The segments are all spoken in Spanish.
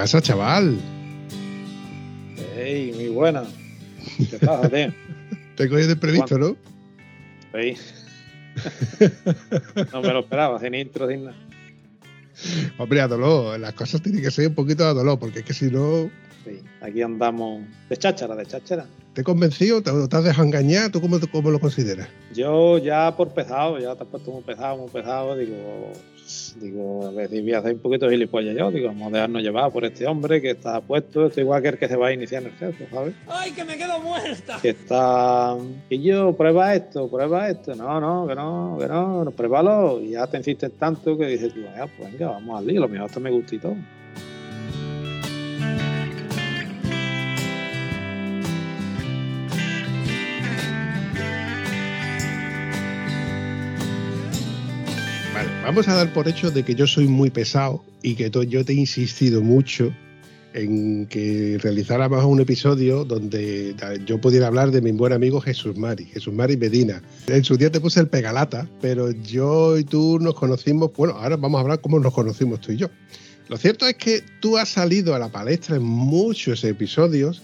Pasa, chaval? Hey, muy buena. ¿Qué pasa, tío? Te coges de previsto, ¿no? Sí. no me lo esperaba, sin intro, sin nada. Hombre, a dolor, las cosas tienen que ser un poquito a dolor, porque es que si no. Sí, aquí andamos de cháchara, de cháchara. ¿Te he convencido? ¿Te, te has dejado engañar? ¿Tú cómo, cómo lo consideras? Yo ya por pesado, ya te has puesto muy pesado, muy pesado, digo, digo, a veces voy a hacer un poquito de gilipollas yo, digo, vamos a dejarnos llevar por este hombre que está puesto, esto igual que el que se va a iniciar en el jefe, ¿sabes? ¡Ay, que me quedo muerta! Que está, y yo, prueba esto, prueba esto, no, no, que no, que no, pruébalo, y ya te insistes tanto que dices tú, "Ah, pues venga, vamos al lío, lo mejor hasta me gusta y todo. Vamos a dar por hecho de que yo soy muy pesado y que yo te he insistido mucho en que realizáramos un episodio donde yo pudiera hablar de mi buen amigo Jesús Mari, Jesús Mari Medina. En su día te puse el pegalata, pero yo y tú nos conocimos, bueno, ahora vamos a hablar cómo nos conocimos tú y yo. Lo cierto es que tú has salido a la palestra en muchos episodios,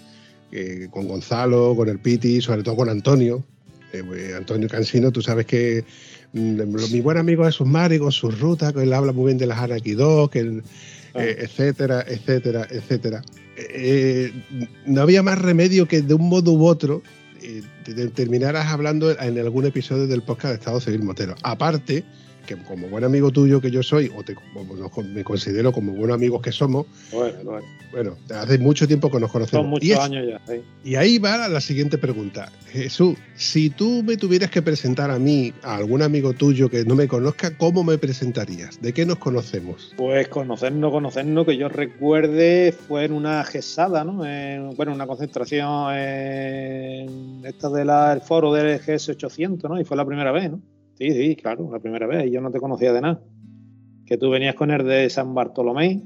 eh, con Gonzalo, con el Piti, sobre todo con Antonio. Eh, Antonio Cansino, tú sabes que mi buen amigo Jesús Mari con sus rutas, que él habla muy bien de las Araki 2, que él, eh, etcétera, etcétera, etcétera. Eh, no había más remedio que de un modo u otro eh, te- te terminaras hablando en algún episodio del podcast de Estado Civil Motero. Aparte, que como buen amigo tuyo que yo soy, o te- me considero como buenos amigos que somos, Bueno, bueno, bueno, hace mucho tiempo que nos conocemos. son Y muchos es- años ya, y ahí va la siguiente pregunta. Jesús, si tú me tuvieras que presentar a mí, a algún amigo tuyo que no me conozca, ¿cómo me presentarías? ¿De qué nos conocemos? Pues conocernos, conocernos, que yo recuerde, fue en una gesada, ¿no? En- bueno, una concentración en esta del foro del GS800, ¿no? Y fue la primera vez, ¿no? Sí, sí, claro, la primera vez. Yo no te conocía de nada. Que tú venías con el de San Bartolomé,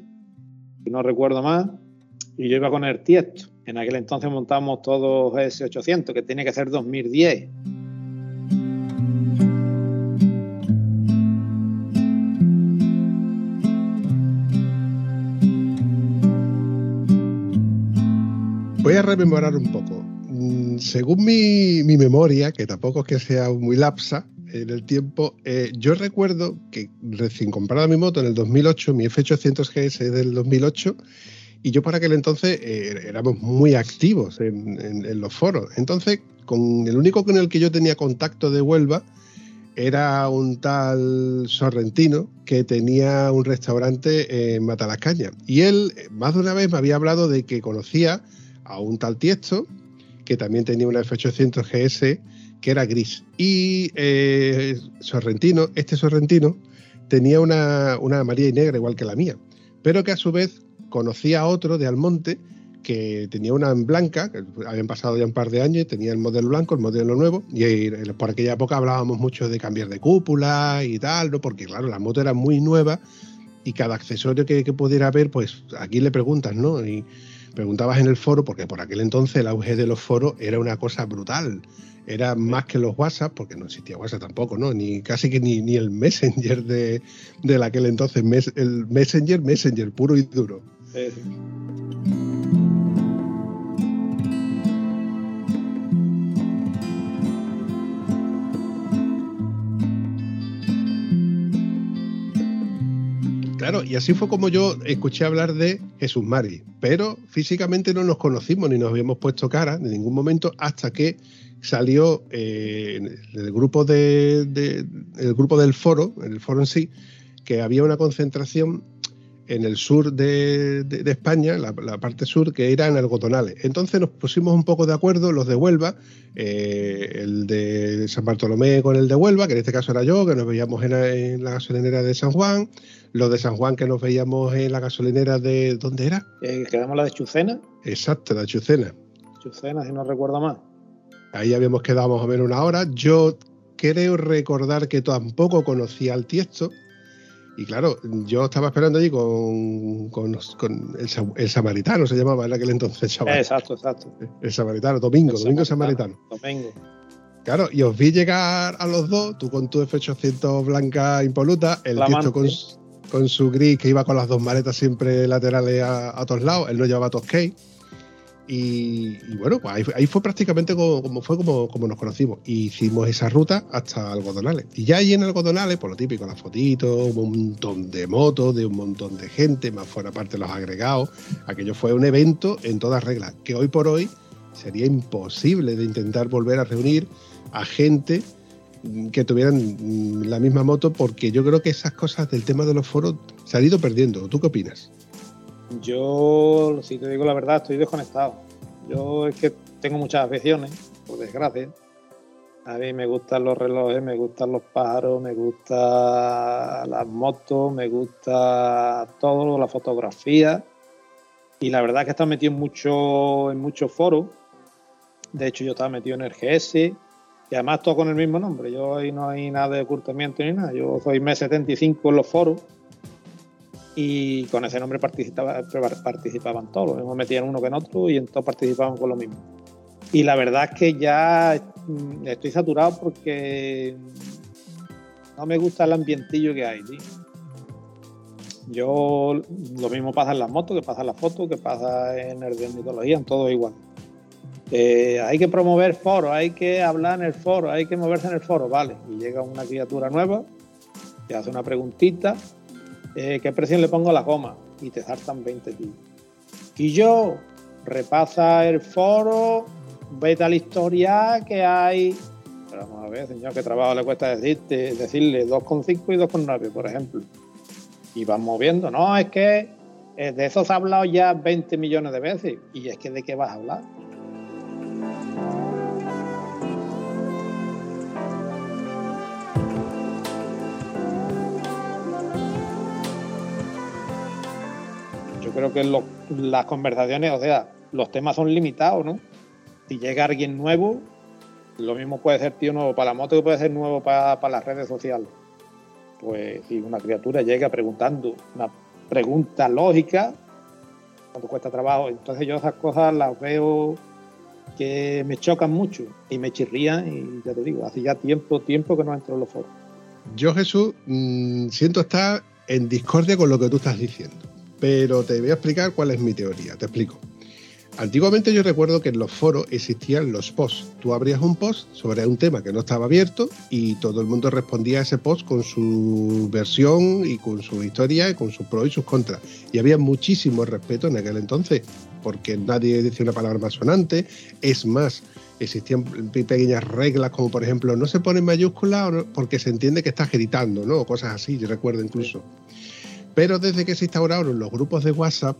y no recuerdo más, y yo iba con el Tiesto. En aquel entonces montamos todos GS800, que tiene que ser 2010. Voy a rememorar un poco. Mm, Según mi, mi memoria, que tampoco es que sea muy lapsa en el tiempo, eh, yo recuerdo que recién comprada mi moto en el 2008, mi F800 GS del 2008, y yo para aquel entonces eh, éramos muy activos en, los foros. Entonces, con el único con el que yo tenía contacto de Huelva era un tal sorrentino que tenía un restaurante en Matalascaña. Y él, más de una vez, me había hablado de que conocía a un tal Tiesto que también tenía una F800 GS que era gris. Y eh, Sorrentino, este Sorrentino, tenía una, una amarilla y negra igual que la mía, pero que a su vez conocía a otro de Almonte que tenía una en blanca, que habían pasado ya un par de años, tenía el modelo blanco, el modelo nuevo, y por aquella época hablábamos mucho de cambiar de cúpula y tal, ¿no? porque claro, la moto era muy nueva y cada accesorio que, que pudiera haber, pues aquí le preguntas, ¿no? Y preguntabas en el foro, porque por aquel entonces el auge de los foros era una cosa brutal. Era más que los WhatsApp, porque no existía WhatsApp tampoco, ¿no? Ni casi que ni, ni el Messenger de, de aquel entonces, mes- el Messenger, Messenger, puro y duro. Claro, y así fue como yo escuché hablar de Jesús Mari, pero físicamente no nos conocimos ni nos habíamos puesto cara en ningún momento hasta que salió eh, el grupo de, el grupo del foro, el foro en sí, que había una concentración en el sur de, España, la, parte sur, que eran algodonales. Entonces nos pusimos un poco de acuerdo, los de Huelva, eh, el de San Bartolomé con el de Huelva, que en este caso era yo, que nos veíamos en, la gasolinera de San Juan, los de San Juan que nos veíamos en la gasolinera de... ¿Dónde era? Eh, quedamos la de Chucena. Exacto, la de Chucena. Chucena, si no recuerdo más. Ahí habíamos quedado más o menos una hora. Yo creo recordar que tampoco conocía al Tiesto y claro, yo estaba esperando allí con, con, el, samaritano, se llamaba en aquel entonces, chaval. Exacto, exacto. El samaritano, Domingo, Domingo Samaritano. Domingo. Claro, y os vi llegar a los dos, tú con tu F800 blanca impoluta, el tío con, con, su gris que iba con las dos maletas siempre laterales a, todos lados, él no llevaba Toscay. Y, bueno, pues ahí, fue prácticamente como, fue como, como, nos conocimos. Hicimos esa ruta hasta Algodonales. Y ya ahí en Algodonales, por lo típico, las fotitos, un montón de motos, de un montón de gente, más fuera parte de los agregados. Aquello fue un evento en todas reglas, que hoy por hoy sería imposible de intentar volver a reunir a gente que tuvieran la misma moto, porque yo creo que esas cosas del tema de los foros se han ido perdiendo. ¿Tú qué opinas? Yo, si te digo la verdad, estoy desconectado. Yo es que tengo muchas aficiones, por desgracia. A mí me gustan los relojes, me gustan los pájaros, me gusta las motos, me gusta todo, la fotografía. Y la verdad es que estado metido mucho, en muchos foros. De hecho, yo estaba metido en el GS y además todo con el mismo nombre. Yo ahí no hay nada de ocultamiento ni nada. Yo soy mes75 en los foros y con ese nombre participaba, participaban todos. Hemos metido en uno que en otro y en todos participaban con lo mismo. Y la verdad es que ya mm, estoy saturado porque no me gusta el ambientillo que hay, Yo, lo mismo pasa en las motos, que pasa en las fotos, que pasa en el de mitología, en todo igual. Eh, hay que promover foros, hay que hablar en el foro, hay que moverse en el foro, vale. Y llega una criatura nueva, te hace una preguntita, eh, ¿qué presión le pongo a la goma? Y te saltan 20 tíos. Y yo, repasa el foro, vete a la historia que hay. Pero vamos a ver, señor, qué trabajo le cuesta decirte, decirle 2,5 y 2,9, por ejemplo. Y van moviendo. No, es que eh, de eso se ha hablado ya 20 millones de veces. Y es que de qué vas a hablar. Creo que las conversaciones, o sea, los temas son limitados, ¿no? Si llega alguien nuevo, lo mismo puede ser tío nuevo para la moto que puede ser nuevo para, las redes sociales. Pues si una criatura llega preguntando una pregunta lógica, cuando cuesta trabajo, entonces yo esas cosas las veo que me chocan mucho y me chirrían y ya te digo, hace ya tiempo, tiempo que no entro en los foros. Yo Jesús, mm, siento estar en discordia con lo que tú estás diciendo. Pero te voy a explicar cuál es mi teoría. Te explico. Antiguamente yo recuerdo que en los foros existían los posts. Tú abrías un post sobre un tema que no estaba abierto y todo el mundo respondía a ese post con su versión y con su historia y con sus pros y sus contras. Y había muchísimo respeto en aquel entonces porque nadie decía una palabra más sonante. Es más, existían pequeñas reglas como por ejemplo no se pone en mayúscula porque se entiende que estás gritando, ¿no? O cosas así, yo recuerdo incluso. Pero desde que se instauraron los grupos de WhatsApp,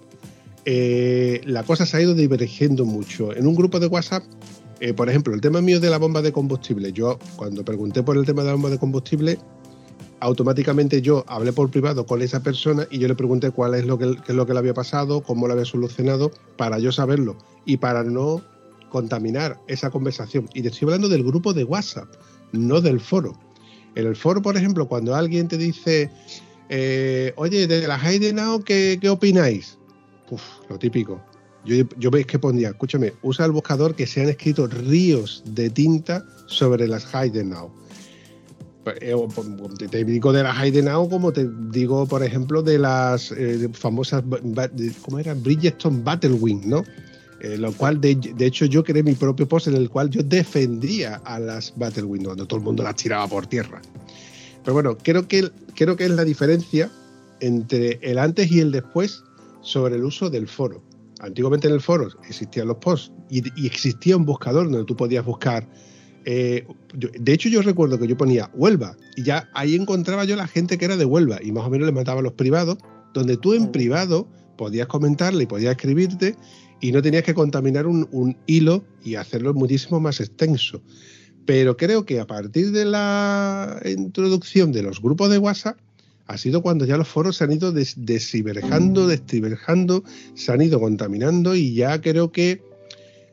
eh, la cosa se ha ido divergiendo mucho. En un grupo de WhatsApp, eh, por ejemplo, el tema mío de la bomba de combustible, yo cuando pregunté por el tema de la bomba de combustible, automáticamente yo hablé por privado con esa persona y yo le pregunté cuál es lo que, es lo que le había pasado, cómo lo había solucionado, para yo saberlo y para no contaminar esa conversación. Y te estoy hablando del grupo de WhatsApp, no del foro. En el foro, por ejemplo, cuando alguien te dice, eh, oye, de la Heidenau, ¿qué, ¿qué opináis? Uf, lo típico. Yo, yo veis que pondría, escúchame, usa el buscador que se han escrito ríos de tinta sobre las Heidenau. Pues, eh, te digo de la Heidenau como te digo, por ejemplo, de las eh, famosas, ¿cómo era? Bridgestone Battlewing, ¿no? lo cual, de, de, hecho, yo creé mi propio post en el cual yo defendía a las Battlewing, cuando todo el mundo las tiraba por tierra. Pero bueno, creo que, creo que es la diferencia entre el antes y el después sobre el uso del foro. Antiguamente en el foro existían los posts y, existía un buscador donde tú podías buscar. Eh, de hecho, yo recuerdo que yo ponía Huelva y ya ahí encontraba yo la gente que era de Huelva y más o menos le mataba a los privados, donde tú en privado podías comentarle y podías escribirte y no tenías que contaminar un, hilo y hacerlo muchísimo más extenso. Pero creo que a partir de la introducción de los grupos de WhatsApp, ha sido cuando ya los foros se han ido des desiberjando, se han ido contaminando y ya creo que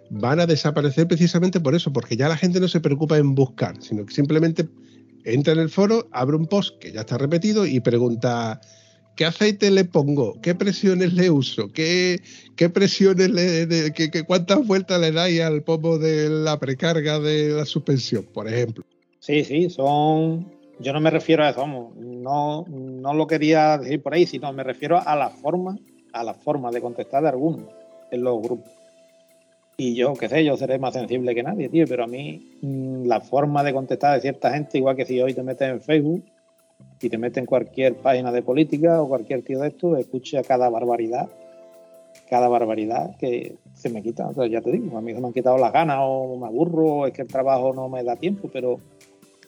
van a desaparecer precisamente por eso, porque ya la gente no se preocupa en buscar, sino que simplemente entra en el foro, abre un post que ya está repetido y pregunta ¿qué aceite le pongo? ¿Qué presiones le uso? ¿Qué, qué presiones le, cuántas vueltas le dais al pomo de la precarga de la suspensión, por ejemplo? Sí, sí, son. Yo no me refiero a eso, no, no lo quería decir por ahí, sino me refiero a la forma, a la forma de contestar de algunos en los grupos. Y yo, qué sé, yo seré más sensible que nadie, tío, pero a mí mm, la forma de contestar de cierta gente, igual que si hoy te metes en Facebook, y te mete en cualquier página de política o cualquier tío de esto, escucha cada barbaridad, cada barbaridad que se me quita. ya te digo, a mí me han quitado las ganas o me aburro, o es que el trabajo no me da tiempo, pero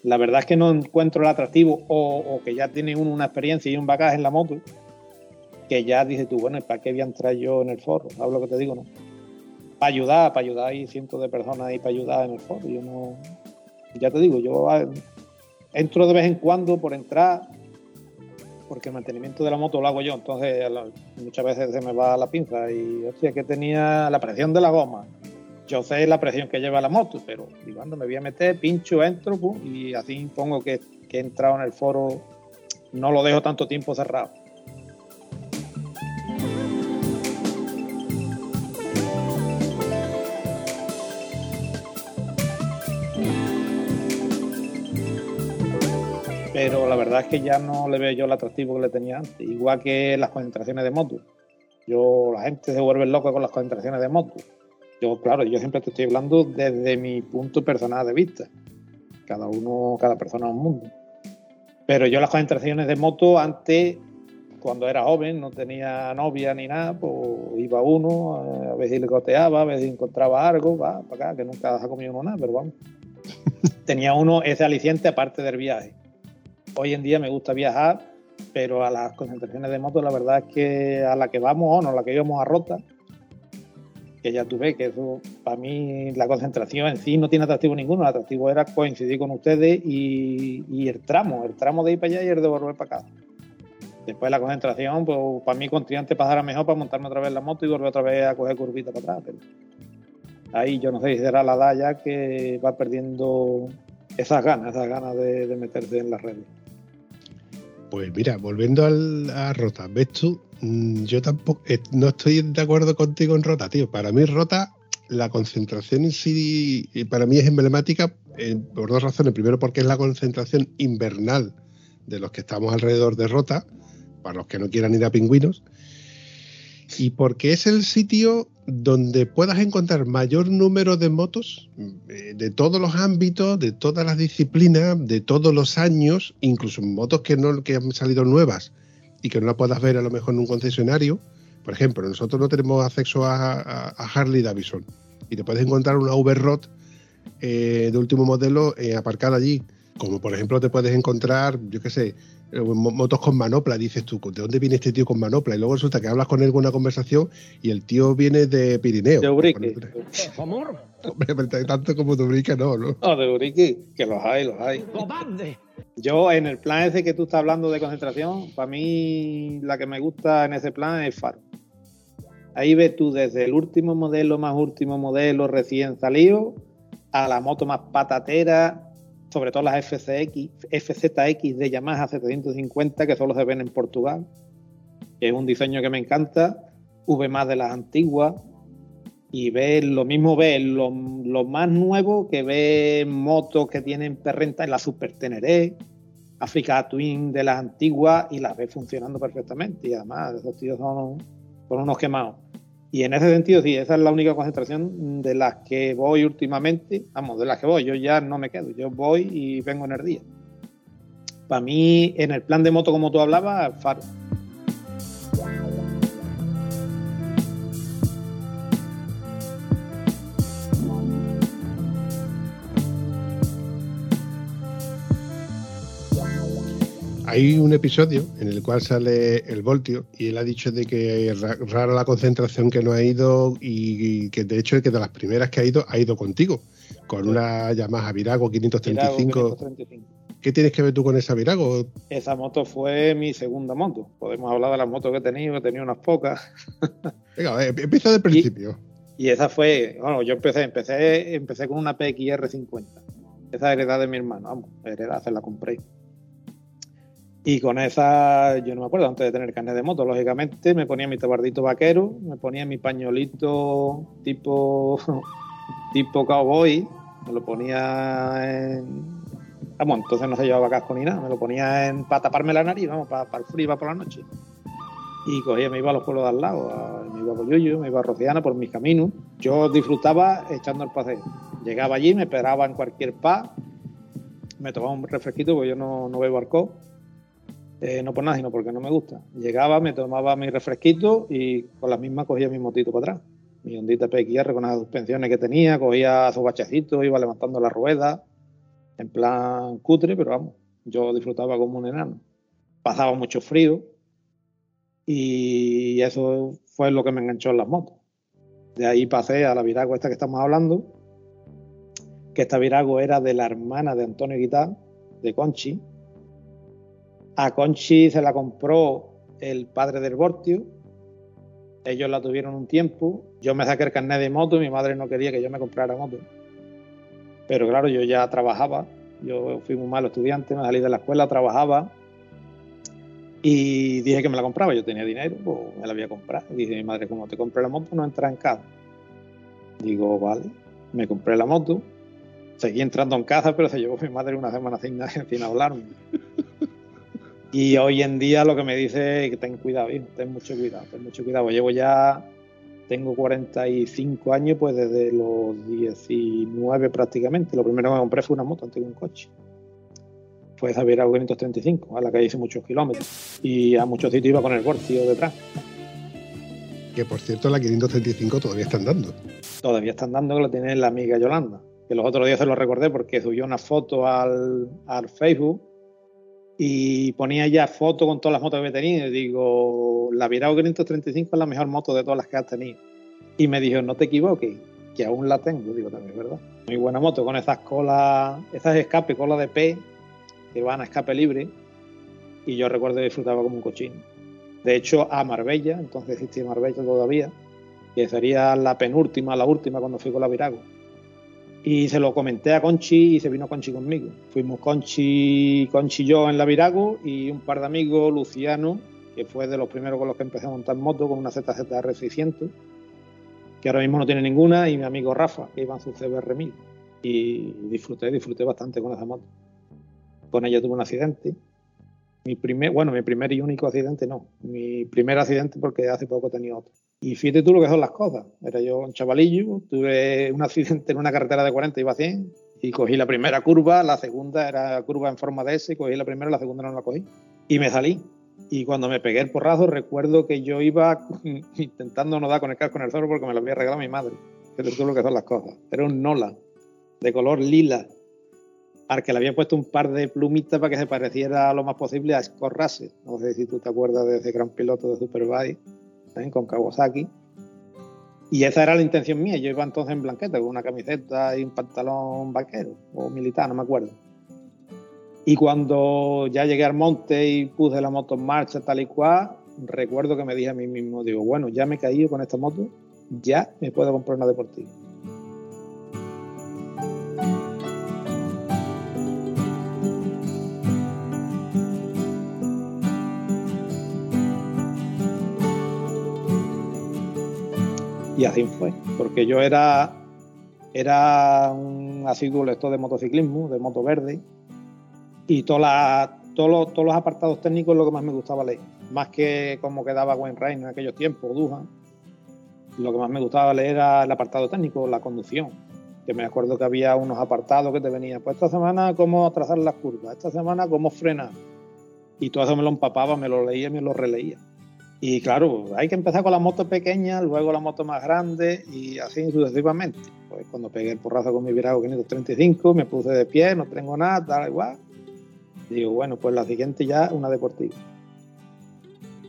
la verdad es que no encuentro el atractivo o, que ya tiene uno una experiencia y un bagaje en la moto que ya dices tú, bueno, ¿para qué voy a entrar yo en el foro? ¿Sabes lo que te digo, no? Para ayudar, para ayudar, hay cientos de personas ahí para ayudar en el foro. Yo no, ya te digo, yo entro de vez en cuando por entrar, porque el mantenimiento de la moto lo hago yo, entonces muchas veces se me va la pinza y, hostia, que tenía la presión de la goma. Yo sé la presión que lleva la moto, pero cuando me voy a meter, pincho, entro, y así pongo que, que he entrado en el foro, no lo dejo tanto tiempo cerrado. Pero la verdad es que ya no le veo yo el atractivo que le tenía antes, igual que las concentraciones de moto. Yo, la gente se vuelve loca con las concentraciones de moto. Yo, claro, yo siempre te estoy hablando desde mi punto personal de vista. Cada uno, cada persona es un mundo. Pero yo las concentraciones de moto antes, cuando era joven, no tenía novia ni nada, pues iba uno, a veces le goteaba, a veces encontraba algo, va para acá, que nunca ha comido uno nada, pero vamos. tenía uno ese aliciente aparte del viaje hoy en día me gusta viajar, pero a las concentraciones de moto la verdad es que a la que vamos o no, a la que íbamos a Rota, que ya tuve que eso para mí la concentración en sí no tiene atractivo ninguno, el atractivo era coincidir con ustedes y, el tramo, el tramo de ir para allá y el de volver para acá. Después de la concentración, pues para mí continuamente pasara mejor para montarme otra vez la moto y volver otra vez a coger curvita para atrás. Pero ahí yo no sé si será la edad ya que va perdiendo esas ganas, esas ganas de, de meterse en las redes. Pues mira, volviendo a Rota, ¿ves tú? Mm, yo tampoco, eh, no estoy de acuerdo contigo en Rota, tío. Para mí Rota, la concentración en sí, para mí es emblemática eh, por dos razones. Primero porque es la concentración invernal de los que estamos alrededor de Rota, para los que no quieran ir a pingüinos y porque es el sitio donde puedas encontrar mayor número de motos eh, de todos los ámbitos, de todas las disciplinas, de todos los años, incluso motos que no que han salido nuevas y que no las puedas ver a lo mejor en un concesionario. Por ejemplo, nosotros no tenemos acceso a, Harley Davidson y te puedes encontrar una V-Rod eh, de último modelo eh, aparcada allí. Como por ejemplo te puedes encontrar, yo qué sé, eh, motos con manopla, dices tú, ¿de dónde viene este tío con manopla? Y luego resulta que hablas con él con una conversación y el tío viene de Pirineo. De Urique. Amor. Hombre, tanto como de Urique no, ¿no? No, de Urique, que los hay, los hay. Yo, en el plan ese que tú estás hablando de concentración, para mí la que me gusta en ese plan es Faro. Ahí ves tú desde el último modelo, más último modelo recién salido, a la moto más patatera, sobre todo las FCX, FZX de Yamaha 750 que solo se ven en Portugal, que es un diseño que me encanta, V más de las antiguas, y ver lo mismo ver lo, más nuevo que ver motos que tienen perrenta en la Super Teneré, Africa Twin de las antiguas y las ve funcionando perfectamente y además esos tíos son, son unos quemados. Y en ese sentido, sí, esa es la única concentración de las que voy últimamente, vamos, de las que voy, yo ya no me quedo, yo voy y vengo en el día. Para mí, en el plan de moto, como tú hablabas, faro. Hay un episodio en el cual sale el Voltio y él ha dicho de que rara la concentración que no ha ido y, que de hecho que de las primeras que ha ido ha ido contigo con una Yamaha Virago 535. ¿Qué tienes que ver tú con esa Virago? Esa moto fue mi segunda moto. Podemos hablar de las motos que he tenido, he tenido unas pocas. Venga, empieza del principio. Y, esa fue, bueno, yo empecé, empecé, empecé con una PXR 50. Esa heredad de mi hermano, vamos, heredad, se la compré. Y con esa, yo no me acuerdo, antes de tener carnet de moto, lógicamente, me ponía mi tabardito vaquero, me ponía mi pañolito tipo, tipo cowboy, me lo ponía en... Vamos, entonces no se llevaba casco ni nada, me lo ponía en, para taparme la nariz, vamos, para, el frío, para por la noche. Y cogía, me iba a los pueblos de al lado, me iba a Boyuyo, me iba a Rociana por mis caminos. Yo disfrutaba echando el paseo. Llegaba allí, me esperaba en cualquier pa, me tomaba un refresquito, porque yo no, no bebo alcohol eh, no por nada, sino porque no me gusta. Llegaba, me tomaba mi refresquito y con las mismas cogía mi motito para atrás. Mi ondita PXR con las suspensiones que tenía, cogía su bachecitos, iba levantando la rueda, en plan cutre, pero vamos, yo disfrutaba como un enano. Pasaba mucho frío y eso fue lo que me enganchó en las motos. De ahí pasé a la Virago esta que estamos hablando, que esta Virago era de la hermana de Antonio Guitá, de Conchi, a Conchi se la compró el padre del Bortio. Ellos la tuvieron un tiempo. Yo me saqué el carnet de moto y mi madre no quería que yo me comprara moto. Pero claro, yo ya trabajaba. Yo fui muy malo estudiante, me salí de la escuela, trabajaba. Y dije que me la compraba. Yo tenía dinero, pues me la voy a comprar. Y dije mi madre, como te compré la moto, no entra en casa. Digo, vale. Me compré la moto. Seguí entrando en casa, pero se llevó mi madre una semana sin, sin hablarme. Y hoy en día lo que me dice es que ten cuidado, hijo, ten mucho cuidado, ten mucho cuidado. Llevo ya, tengo 45 años, pues desde los 19 prácticamente. Lo primero que me compré fue una moto antes de un coche. Fue esa Virago 535, a la que hice muchos kilómetros. Y a muchos sitios iba con el Bortio detrás. Que por cierto, la 535 todavía está andando. Todavía está andando, que la tiene la amiga Yolanda. Que los otros días se lo recordé porque subió una foto al, al Facebook y ponía ya fotos con todas las motos que he tenido y digo, la Virago 535 es la mejor moto de todas las que has tenido. Y me dijo, no te equivoques, que aún la tengo, digo también, ¿verdad? Muy buena moto con esas colas, esas escape, cola de P, que van a escape libre, y yo recuerdo que disfrutaba como un cochino. De hecho, a Marbella, entonces existía Marbella todavía, que sería la penúltima, la última cuando fui con la Virago y se lo comenté a Conchi y se vino Conchi conmigo. Fuimos Conchi, Conchi y yo en la Virago y un par de amigos, Luciano, que fue de los primeros con los que empecé a montar moto con una ZZR 600, que ahora mismo no tiene ninguna, y mi amigo Rafa, que iba en su CBR 1000. Y disfruté, disfruté bastante con esa moto. Con ella tuve un accidente. Mi primer, bueno, mi primer y único accidente no. Mi primer accidente porque hace poco tenía otro. Y fíjate tú lo que son las cosas. Era yo un chavalillo, tuve un accidente en una carretera de 40, iba a 100, y cogí la primera curva, la segunda era curva en forma de S, cogí la primera, la segunda no la cogí. Y me salí. Y cuando me pegué el porrazo, recuerdo que yo iba intentando no dar con el casco en el zorro porque me lo había regalado mi madre. Fíjate tú lo que son las cosas. Era un Nola, de color lila, al que le había puesto un par de plumitas para que se pareciera lo más posible a Scorrase. No sé si tú te acuerdas de ese gran piloto de Superbike con Kawasaki. Y esa era la intención mía. Yo iba entonces en blanqueta, con una camiseta y un pantalón vaquero o militar, no me acuerdo. Y cuando ya llegué al monte y puse la moto en marcha tal y cual, recuerdo que me dije a mí mismo, digo, bueno, ya me he caído con esta moto, ya me puedo comprar una deportiva. Y así fue, porque yo era, era un asiduo lector de motociclismo, de moto verde, y todos, los, apartados técnicos es lo que más me gustaba leer, más que cómo quedaba Rain en aquellos tiempos, Duhan. Lo que más me gustaba leer era el apartado técnico, la conducción, que me acuerdo que había unos apartados que te venían, pues esta semana cómo trazar las curvas, esta semana cómo frenar, y todo eso me lo empapaba, me lo leía y me lo releía. Y claro, hay que empezar con la moto pequeña, luego la moto más grande y así sucesivamente. Pues cuando pegué el porrazo con mi Virago 535, me puse de pie, no tengo nada, tal igual. Digo, bueno, pues la siguiente ya una deportiva.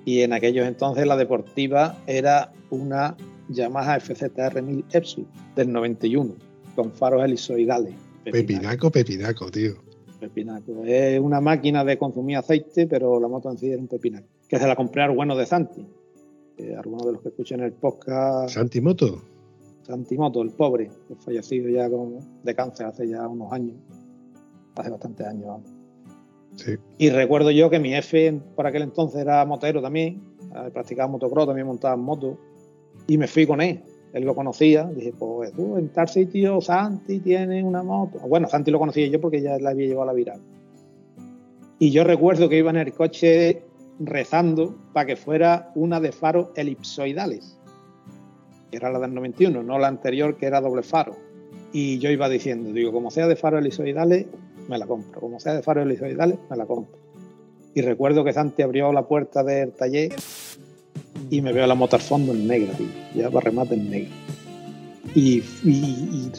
Y en aquellos entonces la deportiva era una Yamaha FZR 1000 Epsu del 91, con faros helisoidales. Pepinaco, pepinaco, tío. Pepinaco. Es una máquina de consumir aceite, pero la moto en sí era un pepinaco. Que se la compré bueno de Santi. algunos de los que escuchen el podcast. ¿Santi Moto? Santi Moto, el pobre, que fallecido ya con, de cáncer hace ya unos años. Hace bastantes años. Sí. Y recuerdo yo que mi jefe por aquel entonces era motero también. Eh, practicaba motocross, también montaba en moto. Y me fui con él él lo conocía, dije, pues tú en tal sitio Santi tiene una moto. Bueno, Santi lo conocía yo porque ya la había llevado a la viral. Y yo recuerdo que iba en el coche rezando para que fuera una de faros elipsoidales, que era la del 91, no la anterior que era doble faro. Y yo iba diciendo, digo, como sea de faros elipsoidales, me la compro. Como sea de faros elipsoidales, me la compro. Y recuerdo que Santi abrió la puerta del taller y me veo la moto al fondo en negra, ya va remate en negro. Y,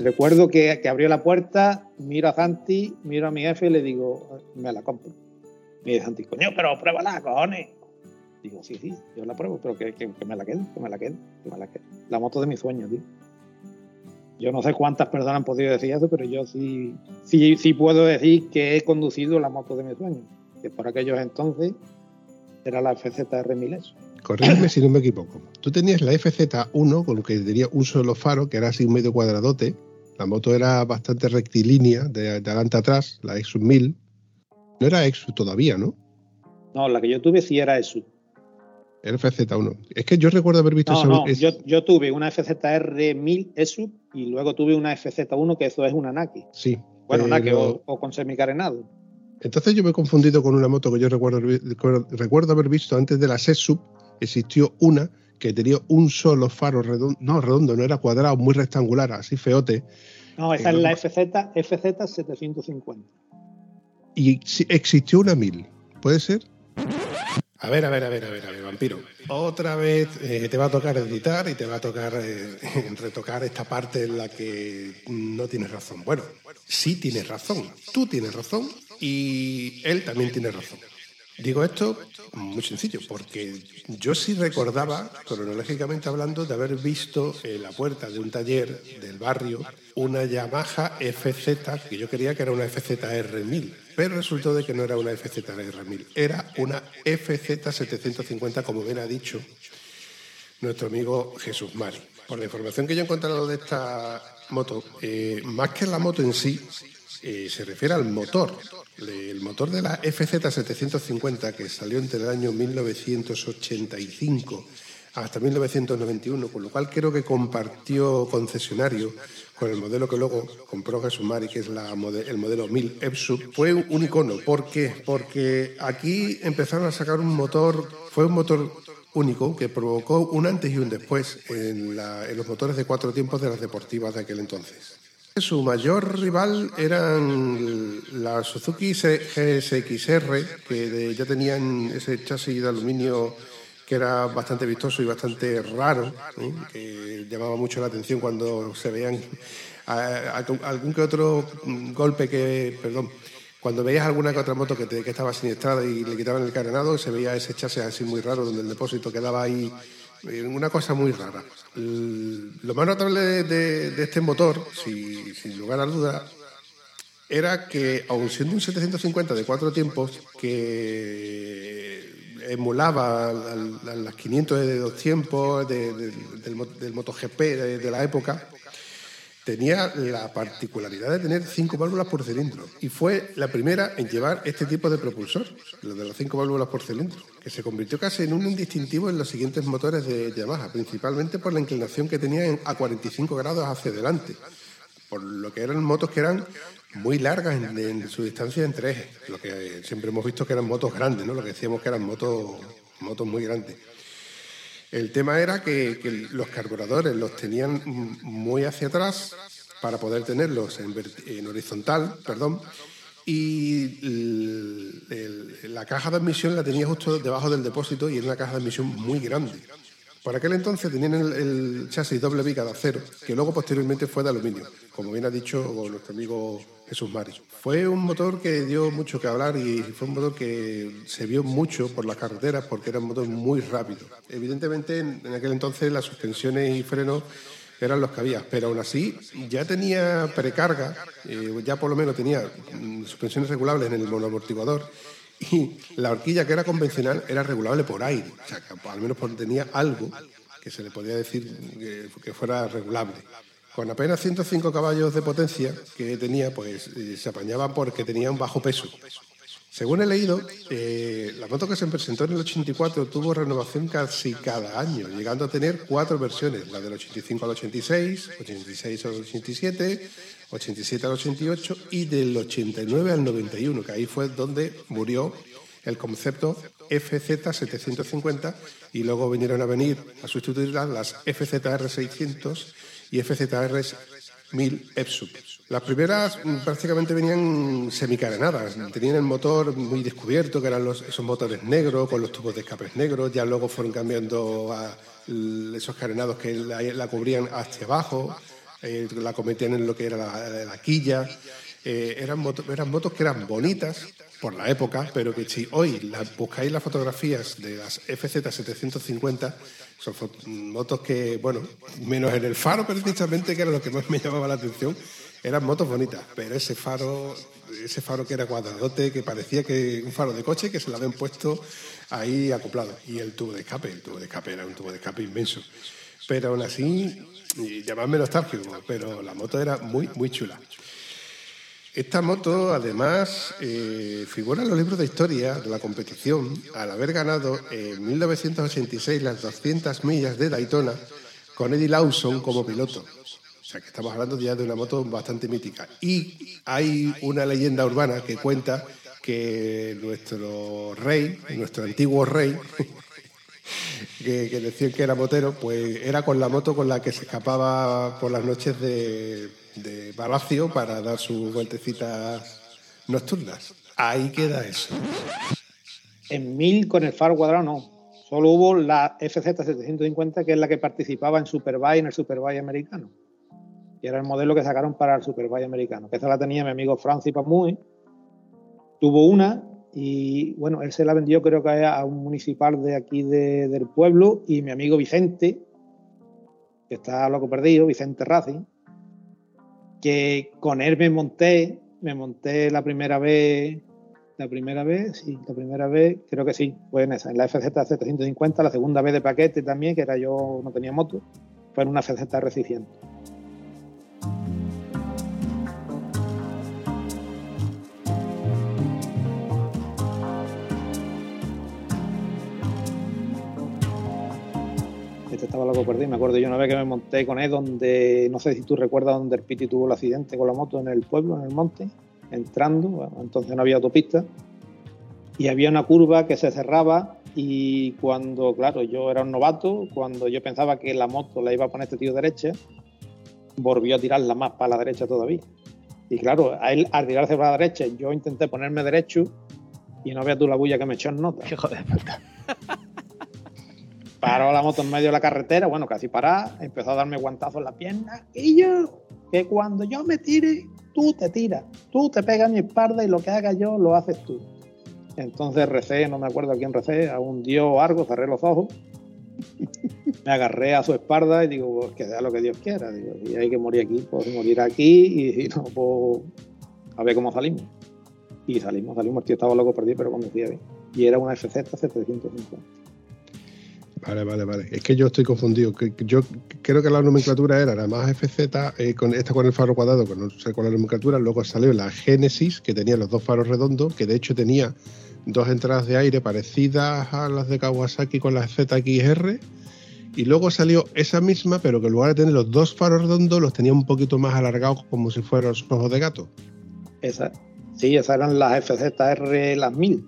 recuerdo que, que, abrió la puerta, miro a Santi, miro a mi jefe y le digo, me la compro. Me dice Santi, coño, pero pruébala, cojones. Digo, sí, sí, yo la pruebo, pero que, que, me la quede, que me la quede, que me la quede. La moto de mi sueño, tío. Yo no sé cuántas personas han podido decir eso, pero yo sí, sí, sí puedo decir que he conducido la moto de mi sueño, que por aquellos entonces era la FZR 1000 corrígeme si no me equivoco. Tú tenías la FZ1 con lo que tenía un solo faro, que era así un medio cuadradote. La moto era bastante rectilínea, de, adelante a atrás, la Exus 1000. No era Exus todavía, ¿no? No, la que yo tuve sí era Exus. El FZ1. Es que yo recuerdo haber visto no, No, yo, yo, tuve una FZR 1000 ESU y luego tuve una FZ1 que eso es una Naki. Sí. Bueno, Naki o, o, con semicarenado. Entonces yo me he confundido con una moto que yo recuerdo, recuerdo haber visto antes de la SESUB, existió una que tenía un solo faro redondo, no redondo, no era cuadrado, muy rectangular, así feote. No, esa es la FZ, FZ 750. Y existió una 1000, ¿puede ser? A ver, a ver, a ver, a ver, a ver, vampiro. Otra vez eh, te va a tocar editar y te va a tocar eh, retocar esta parte en la que no tienes razón. Bueno, sí tienes razón. Tú tienes razón y él también tiene razón. Digo esto muy sencillo, porque yo sí recordaba, cronológicamente hablando, de haber visto en la puerta de un taller del barrio una Yamaha FZ, que yo creía que era una FZR1000, pero resultó de que no era una FZR1000, era una FZ750, como bien ha dicho nuestro amigo Jesús Mari. Por la información que yo he encontrado de esta moto, eh, más que la moto en sí, eh, se refiere al motor. El motor de la FZ750 que salió entre el año 1985 hasta 1991, con lo cual creo que compartió concesionario con el modelo que luego compró Jesús Mari, que es la, el modelo 1000 Epsub, fue un icono. ¿Por qué? Porque aquí empezaron a sacar un motor, fue un motor único que provocó un antes y un después en, en los motores de cuatro tiempos de las deportivas de aquel entonces. Su mayor rival eran la Suzuki GSXR, que ya tenían ese chasis de aluminio que era bastante vistoso y bastante raro, que llamaba mucho la atención cuando se veían algún que otro golpe que, perdón, cuando veías alguna que otra moto que, que estaba siniestrada y le quitaban el carenado, se veía ese chasis así muy raro donde el depósito quedaba ahí eh, una cosa muy rara. Lo más notable de, este motor, sin lugar a duda, era que, aun siendo un 750 de cuatro tiempos, que emulaba las 500 de dos tiempos del, del, MotoGP de la época, tenía la particularidad de tener cinco válvulas por cilindro. Y fue la primera en llevar este tipo de propulsor, lo de las cinco válvulas por cilindro, que se convirtió casi en un distintivo en los siguientes motores de Yamaha, principalmente por la inclinación que tenía a 45 grados hacia adelante, por lo que eran motos que eran muy largas en, su distancia entre ejes, lo que siempre hemos visto que eran motos grandes, ¿no? lo que decíamos que eran motos, motos muy grandes. El tema era que, los carburadores los tenían muy hacia atrás para poder tenerlos en, horizontal, perdón, y la caja de admisión la tenía justo debajo del depósito y era una caja de admisión muy grande. Por aquel entonces tenían el, chasis doble viga de acero, que luego posteriormente fue de aluminio, como bien ha dicho nuestro amigo Jesús Mari. Fue un motor que dio mucho que hablar y fue un motor que se vio mucho por las carreteras porque era un motor muy rápido. Evidentemente en, aquel entonces las suspensiones y frenos eran los que había, pero aún así ya tenía precarga, eh, ya por lo menos tenía mm, suspensiones regulables en el monoamortiguador y la horquilla que era convencional era regulable por aire, o sea, que al menos tenía algo que se le podía decir que, fuera regulable. Con apenas 105 caballos de potencia que tenía, pues eh, se apañaba porque tenía un bajo peso. Según he leído, eh, la moto que se presentó en el 84 tuvo renovación casi cada año, llegando a tener cuatro versiones, la del 85 al 86, 86 al 87, 87 al 88 y del 89 al 91, que ahí fue donde murió el concepto FZ750 y luego vinieron a venir a sustituirlas las FZR 600 y FZR 1000 EPSUB. Las primeras prácticamente venían semicarenadas, tenían el motor muy descubierto, que eran los, esos motores negros con los tubos de escapes negros, ya luego fueron cambiando a esos carenados que la cubrían hacia abajo, eh, la cometían en lo que era la, quilla. Eh, eran, motos, eran motos que eran bonitas por la época, pero que si hoy buscáis las fotografías de las FZ750, son motos que, bueno, menos en el faro precisamente, que era lo que más me llamaba la atención, eran motos bonitas, pero ese faro, ese faro que era cuadradote, que parecía que un faro de coche que se lo habían puesto ahí acoplado. Y el tubo de escape, el tubo de escape era un tubo de escape inmenso. Pero aún así, llamadme nostálgico, pero la moto era muy, muy chula. Esta moto, además, eh, figura en los libros de historia de la competición al haber ganado en 1986 las 200 millas de Daytona con Eddie Lawson como piloto. O sea que estamos hablando ya de una moto bastante mítica. Y hay una leyenda urbana que cuenta que nuestro rey, nuestro antiguo rey, que, decían que era motero, pues era con la moto con la que se escapaba por las noches de, Palacio para dar sus vueltecitas nocturnas. Ahí queda eso. En mil con el faro cuadrado no. Solo hubo la FZ750, que es la que participaba en Superbike, en el Superbike americano. Y era el modelo que sacaron para el Superbike americano. esa la tenía mi amigo Francis Pamuy. Tuvo una y bueno, él se la vendió creo que a un municipal de aquí del pueblo y mi amigo Vicente, que está loco perdido, Vicente Racing, que con él me monté, me monté la primera vez, la primera vez, sí, la primera vez, creo que sí, fue en esa, en la FZ 750, la segunda vez de paquete también, que era yo, no tenía moto, fue en una FZ R600. Estaba loco perdí. Me acuerdo yo una vez que me monté con él, donde, no sé si tú recuerdas, donde el Piti tuvo el accidente con la moto en el pueblo, en el monte, entrando, entonces no había autopista, y había una curva que se cerraba y cuando, claro, yo era un novato, cuando yo pensaba que la moto la iba a poner este tío derecha, volvió a tirarla más para la derecha todavía. Y claro, a él, al tirarse para la derecha, yo intenté ponerme derecho y no veas tú la bulla que me echó en nota. Joder, paró la moto en medio de la carretera, bueno, casi pará, empezó a darme guantazos en la pierna y yo, que cuando yo me tire, tú te tiras, tú te pegas mi espalda y lo que haga yo lo haces tú. Entonces recé, no me acuerdo a quién recé, a un dios algo, cerré los ojos, me agarré a su espalda y digo, pues que sea lo que Dios quiera, digo, y hay que morir aquí, pues morir aquí y, no, pues a ver cómo salimos. Y salimos, salimos, tío estaba loco perdido, pero conducía bien. Y era una FZ 750. Vale, vale, vale. Es que yo estoy confundido. Yo creo que la nomenclatura era la más FZ, eh, con esta con el faro cuadrado, que no sé cuál es la nomenclatura. Luego salió la Genesis, que tenía los dos faros redondos, que de hecho tenía dos entradas de aire parecidas a las de Kawasaki con las ZXR. Y luego salió esa misma, pero que en lugar de tener los dos faros redondos, los tenía un poquito más alargados, como si fueran los ojos de gato. Esa, sí, esas eran las FZR, las 1000.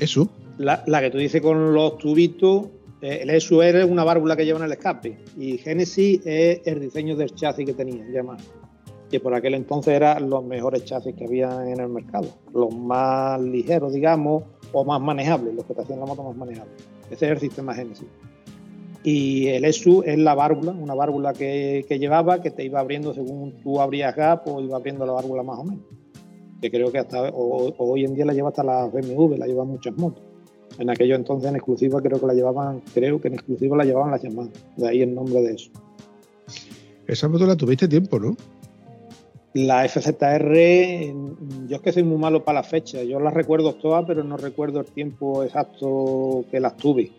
Eso. La, la que tú dices con los tubitos el ESU es una válvula que lleva en el escape y Genesis es el diseño del chasis que tenía, ya que por aquel entonces eran los mejores chasis que había en el mercado, los más ligeros, digamos, o más manejables, los que te hacían la moto más manejable. Ese es el sistema Genesis. Y el ESU es la válvula, una válvula que, llevaba que te iba abriendo según tú abrías gap o iba abriendo la válvula más o menos. Que creo que hasta hoy en día la lleva hasta la BMW, la llevan muchas motos. En aquello entonces en exclusiva creo que la llevaban, creo que en exclusiva la llevaban las llamadas. De ahí el nombre de eso. Esa moto la tuviste tiempo, ¿no? La FZR, yo es que soy muy malo para las fechas. Yo las recuerdo todas, pero no recuerdo el tiempo exacto que las tuve.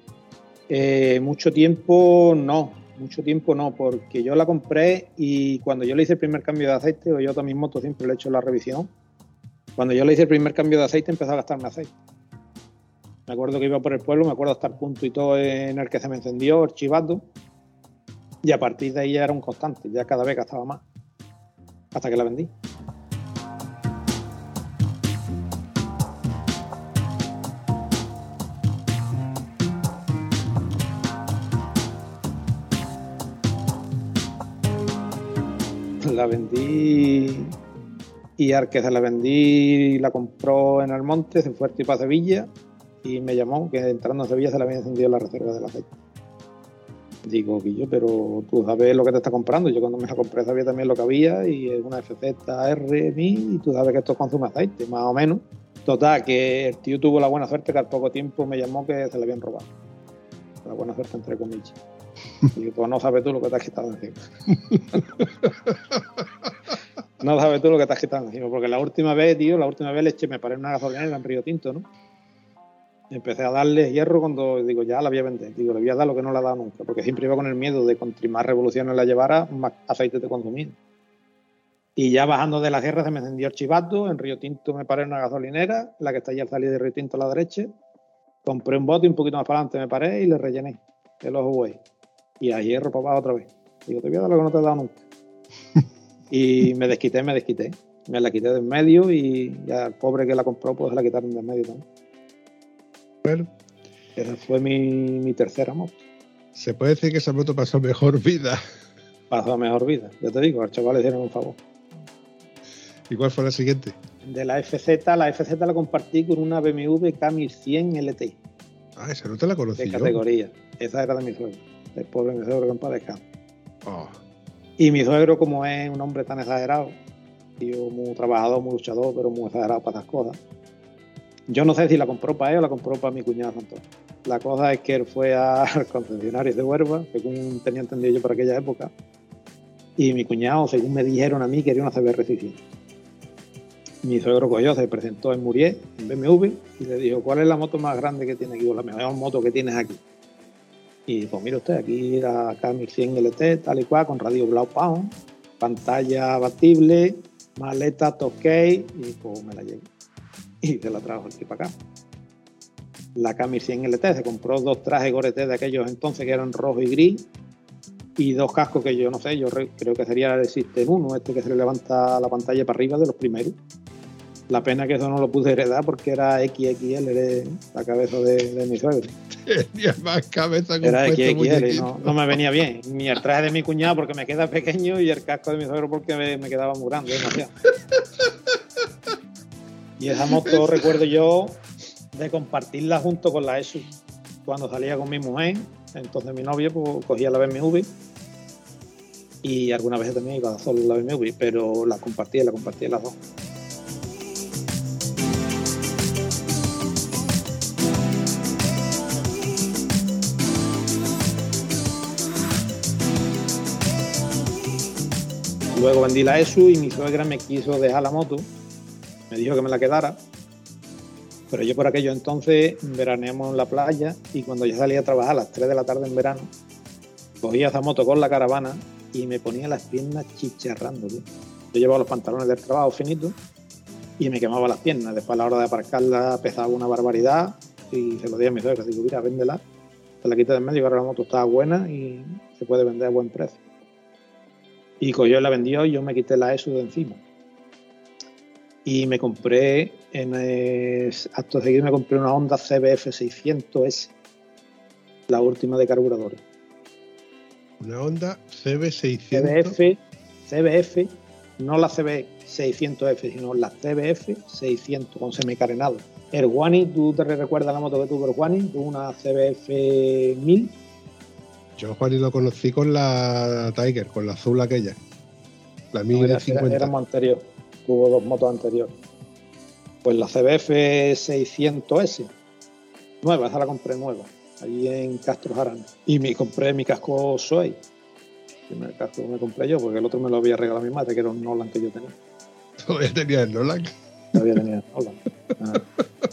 Eh, mucho tiempo no, mucho tiempo no, porque yo la compré y cuando yo le hice el primer cambio de aceite, o yo también moto siempre le he hecho la revisión, cuando yo le hice el primer cambio de aceite empezó a gastarme aceite. Me acuerdo que iba por el pueblo, me acuerdo hasta el punto y todo en el que se me encendió, el y a partir de ahí ya era un constante, ya cada vez gastaba más, hasta que la vendí. La vendí y Arque se la vendí la compró en el monte, se fue a Sevilla y me llamó que entrando a Sevilla se le había encendido la reserva del aceite. Digo, Guillo, pero tú sabes lo que te está comprando. Yo cuando me la compré sabía también lo que había y es una FZR y tú sabes que esto consume aceite, más o menos. Total, que el tío tuvo la buena suerte que al poco tiempo me llamó que se le habían robado. La buena suerte entre comillas. Y pues no sabes tú lo que te has quitado encima. no sabes tú lo que te has quitado encima. Porque la última vez, tío, la última vez le eché, me paré en una gasolinera en Río Tinto, ¿no? Empecé a darle hierro cuando digo, ya la voy a vender. Digo, le voy a dar lo que no le ha dado nunca, porque siempre iba con el miedo de cuanto más revoluciones la llevara, más aceite te consumía. Y ya bajando de la sierra se me encendió el chivato, en Río Tinto me paré en una gasolinera, la que está ya al salir de Río Tinto a la derecha, compré un bote y un poquito más para adelante me paré y le rellené el ojo güey. Y a hierro para abajo otra vez. Digo, te voy a dar lo que no te he dado nunca. y me desquité, me desquité. Me la quité de en medio y ya el pobre que la compró, pues la quitaron de en medio también. Esa fue mi, tercera moto. Se puede decir que esa moto pasó mejor vida. Pasó mejor vida, ya te digo, al chaval le hicieron un favor. ¿Y cuál fue la siguiente? De la FZ, la FZ la compartí con una BMW K1100 LT. Ah, esa no te la conocí. De categoría. Esa era de mi suegro. El pobre mi suegro que en oh. Y mi suegro, como es un hombre tan exagerado, tío muy trabajador, muy luchador, pero muy exagerado para esas cosas, yo no sé si la compró para él o la compró para mi cuñado Antonio. La cosa es que él fue al concesionario de Huerva, según tenía entendido yo por aquella época, y mi cuñado, según me dijeron a mí, quería una CBR 600. Mi suegro cogió, se presentó en Muriel, en BMW, y le dijo, ¿cuál es la moto más grande que tiene aquí? O la mejor moto que tienes aquí. Y pues mire usted, aquí la K1100 LT, tal y cual, con radio Blau Pound, pantalla abatible, maleta toque y pues me la llevo y se la trajo aquí para acá. La Camry 100 LT se compró dos trajes Gore-Tex de aquellos entonces que eran rojo y gris y dos cascos que yo no sé, yo creo que sería el System 1, este que se le levanta la pantalla para arriba de los primeros. La pena que eso no lo pude heredar porque era XXL, era la cabeza de, mi suegro. Tenía más cabeza que Era XXL, no, no, me venía bien. Ni el traje de mi cuñado porque me queda pequeño y el casco de mi suegro porque me, me quedaba muy grande, demasiado. Y esa moto recuerdo yo de compartirla junto con la ESU. Cuando salía con mi mujer, entonces mi novia pues, cogía la BMW y algunas veces también iba solo la BMW, pero la compartía, la compartía las dos. Luego vendí la ESU y mi suegra me quiso dejar la moto me dijo que me la quedara, pero yo por aquello entonces veraneamos en la playa y cuando yo salía a trabajar a las 3 de la tarde en verano, cogía esa moto con la caravana y me ponía las piernas chicharrando. Yo llevaba los pantalones del trabajo finitos y me quemaba las piernas. Después a la hora de aparcarla pesaba una barbaridad y se lo di a mi suegra. Digo, mira, véndela, te la quité de medio, ahora la moto está buena y se puede vender a buen precio. Y cogió y la vendió y yo me quité la ESU de encima y me compré en acto seguido me compré una Honda CBF 600S la última de carburadores. Una Honda CB 600 CBF CBF no la CB 600F sino la CBF 600 con semicarenado el Guani tú te recuerdas la moto que tuvo el Guani una CBF 1000 Yo Juan lo conocí con la Tiger, con la azul aquella. La No, era, 1050. era- era más anterior. Tuvo dos motos anteriores. Pues la CBF 600S. Nueva, esa la compré nueva. Allí en Castro Jarana. Y me compré mi casco Soy. El primer casco que me compré yo, porque el otro me lo había regalado mi madre, que era un Nolan que yo tenía. Todavía tenía el Nolan. Todavía tenía Nolan. Ah.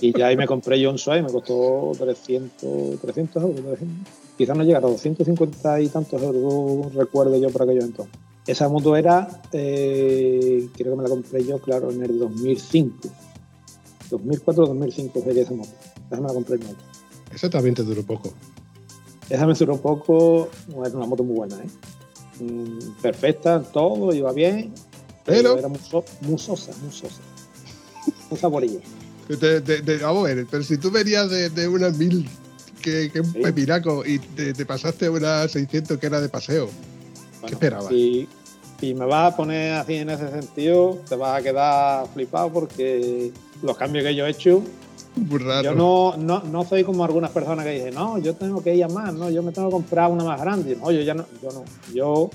Y ya ahí me compré yo un Soy, me costó 300, 300 euros. 300. Quizás no llegara a 250 y tantos euros, recuerdo yo por aquellos entonces. Esa moto era, eh, creo que me la compré yo, claro, en el 2005. 2004 o 2005 sería esa moto. Esa me la compré nueva. Eso también te duró poco. Esa me duró un poco, es una moto muy buena, ¿eh? Mm, perfecta, todo, iba bien, Pero- era muy, so- muy sosa, muy sosa. Un saborillo. Te- te- te- vamos a ver, pero si tú venías de, de una 1000 que, que un Sí. pepinaco y te, te pasaste una 600 que era de paseo, Bueno, esperabas? Si, si me vas a poner así en ese sentido, te vas a quedar flipado porque los cambios que yo he hecho, muy raro. yo no, no, no soy como algunas personas que dicen, no, yo tengo que ir a más, no, yo me tengo que comprar una más grande. No, yo ya no, yo no. Yo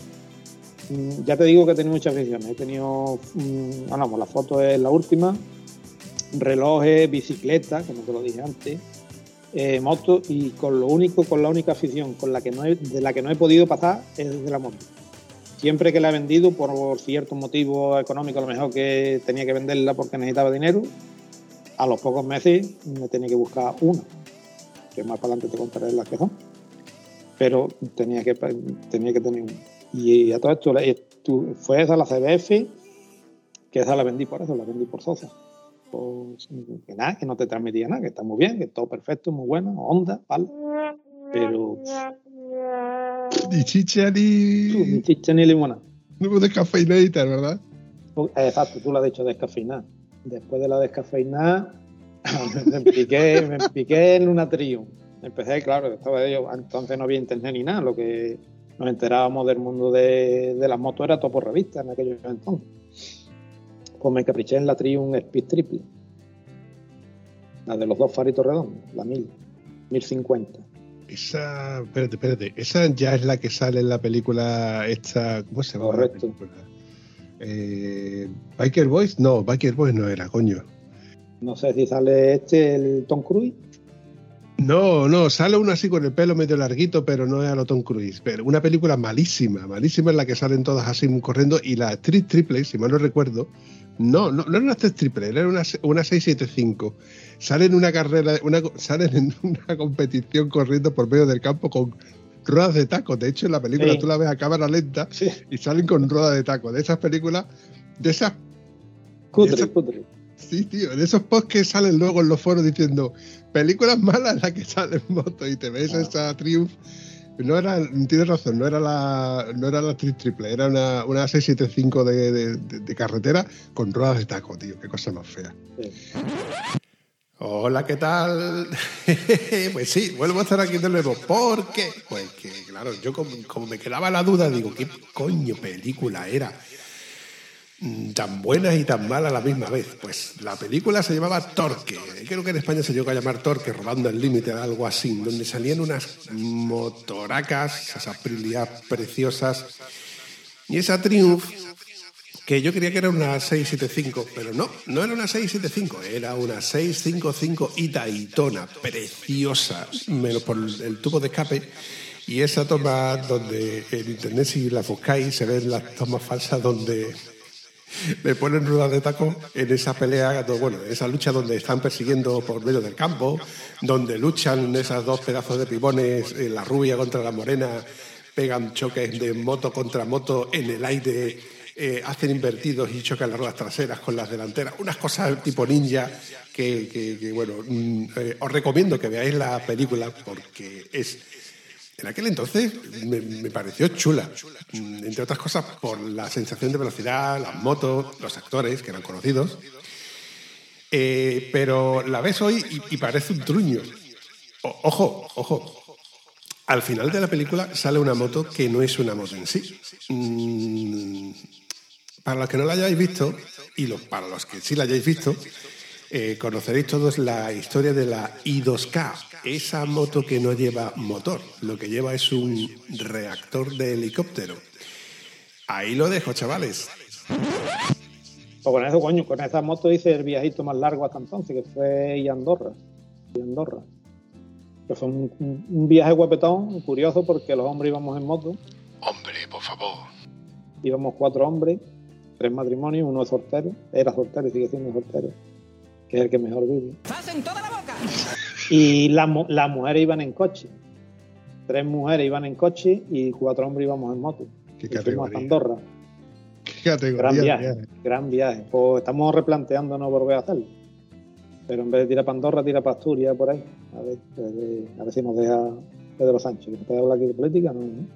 mm, ya te digo que he tenido muchas visiones. He tenido, mm, bueno, pues la foto es la última, relojes, bicicleta, como te lo dije antes, eh, moto y con lo único, con la única afición con la que no he- de la que no he podido pasar es de la moto. Siempre que la he vendido por cierto motivo económico, a lo mejor que tenía que venderla porque necesitaba dinero, a los pocos meses me tenía que buscar una, que más para adelante te contaré las que son. Pero tenía que, tenía que tener una. Y a todo esto fue esa la CBF, que esa la vendí por eso, la vendí por Sosa. Pues, que nada, que no te transmitía nada, que está muy bien, que todo perfecto, muy bueno, onda, vale. Pero Ni chicha ni ni, chicha ni limona. ni descafeinadita, ¿verdad? Eh, Exacto, tú lo has dicho descafeinada. Después de la descafeinada, me empiqué, me empiqué en una Triumph. Empecé, claro, estaba yo, entonces no había internet ni nada. Lo que nos enterábamos del mundo de, de las motos era todo por revista en aquellos entonces. Pues me encapriché en la Triumph Speed Triple. La de los dos faritos redondos, la 1000, 1050. Esa, espérate, espérate, esa ya es la que sale en la película esta, ¿cómo se llama? la Correcto. película? Eh, Biker Boys, no, Biker Boys no era, coño. No sé si sale este, el Tom Cruise. No, no, sale uno así con el pelo medio larguito, pero no es a lo Tom Cruise. Pero una película malísima, malísima en la que salen todas así corriendo. Y la Street Triple, si mal no recuerdo, no, no, no era una Street Triple, era una, una 675. Salen en una carrera, una, salen en una competición corriendo por medio del campo con ruedas de taco. De hecho, en la película Sí. tú la ves a cámara lenta Sí, y salen con ruedas de taco. De esas películas, de esas cutre, esa- cutre. Sí, tío, de esos posts que salen luego en los foros diciendo películas malas en las que salen motos y te ves Ah. esa Triumph. No era, tienes razón, no era la, no era la Tri- triple, era una, una 675 de, de- carretera con ruedas de taco, tío, qué cosa más fea. Hola, ¿qué tal? pues sí, vuelvo a estar aquí de nuevo. ¿Por qué? Pues que, claro, yo como me quedaba la duda, digo, ¿qué coño película era? Mm, Tan buena y tan mala a la misma vez. Pues la película se llamaba Torque. Creo que en España se llegó a llamar Torque, robando el límite, algo así, donde salían unas motoracas, esas Aprilia preciosas. Y esa Triumph que yo creía que era una 675, pero no, no era una 675, era una 655 y Daytona, preciosa, menos por el tubo de escape. Y esa toma donde en internet, si la buscáis, se ven las tomas falsas donde le ponen ruedas de taco en esa pelea, bueno, en esa lucha donde están persiguiendo por medio del campo, donde luchan esas dos pedazos de pibones, eh, la rubia contra la morena, pegan choques de moto contra moto en el aire, eh, hacen invertidos y chocan las ruedas traseras con las delanteras, unas cosas tipo ninja que, bueno, mm, eh, os recomiendo que veáis la película porque es en aquel entonces me, pareció chula, Mm, entre otras cosas por la sensación de velocidad, las motos, los actores que eran conocidos. Eh, pero la ves hoy y, parece un truño. Ojo, ojo. Al final de la película sale una moto que no es una moto en sí. Mm, para los que no la hayáis visto, y los- para los que sí la hayáis visto, Eh, conoceréis todos la historia de la I2K, esa moto que no lleva motor, lo que lleva es un reactor de helicóptero. Ahí lo dejo, chavales. Pues con eso, coño, con esa moto hice el viajito más largo hasta entonces, que fue y Andorra. Y Andorra. Que fue un, un viaje guapetón, curioso, porque los hombres íbamos en moto. Hombre, por favor. Íbamos cuatro hombres, tres matrimonios, uno es soltero, era soltero y sigue siendo soltero, que es el que mejor vive. en toda la boca! Y las las mujeres iban en coche. Tres mujeres iban en coche y cuatro hombres íbamos en moto. Qué Y fuimos hasta categoría. Andorra. Qué categoría. Gran viaje, viaje. gran viaje. Pues estamos replanteándonos volver a hacerlo. Pero en vez de tirar para Andorra, tira para Asturias por ahí. A ver, a ver, a si nos deja Pedro Sánchez. ¿Que no puede hablar aquí de política? No, ¿no?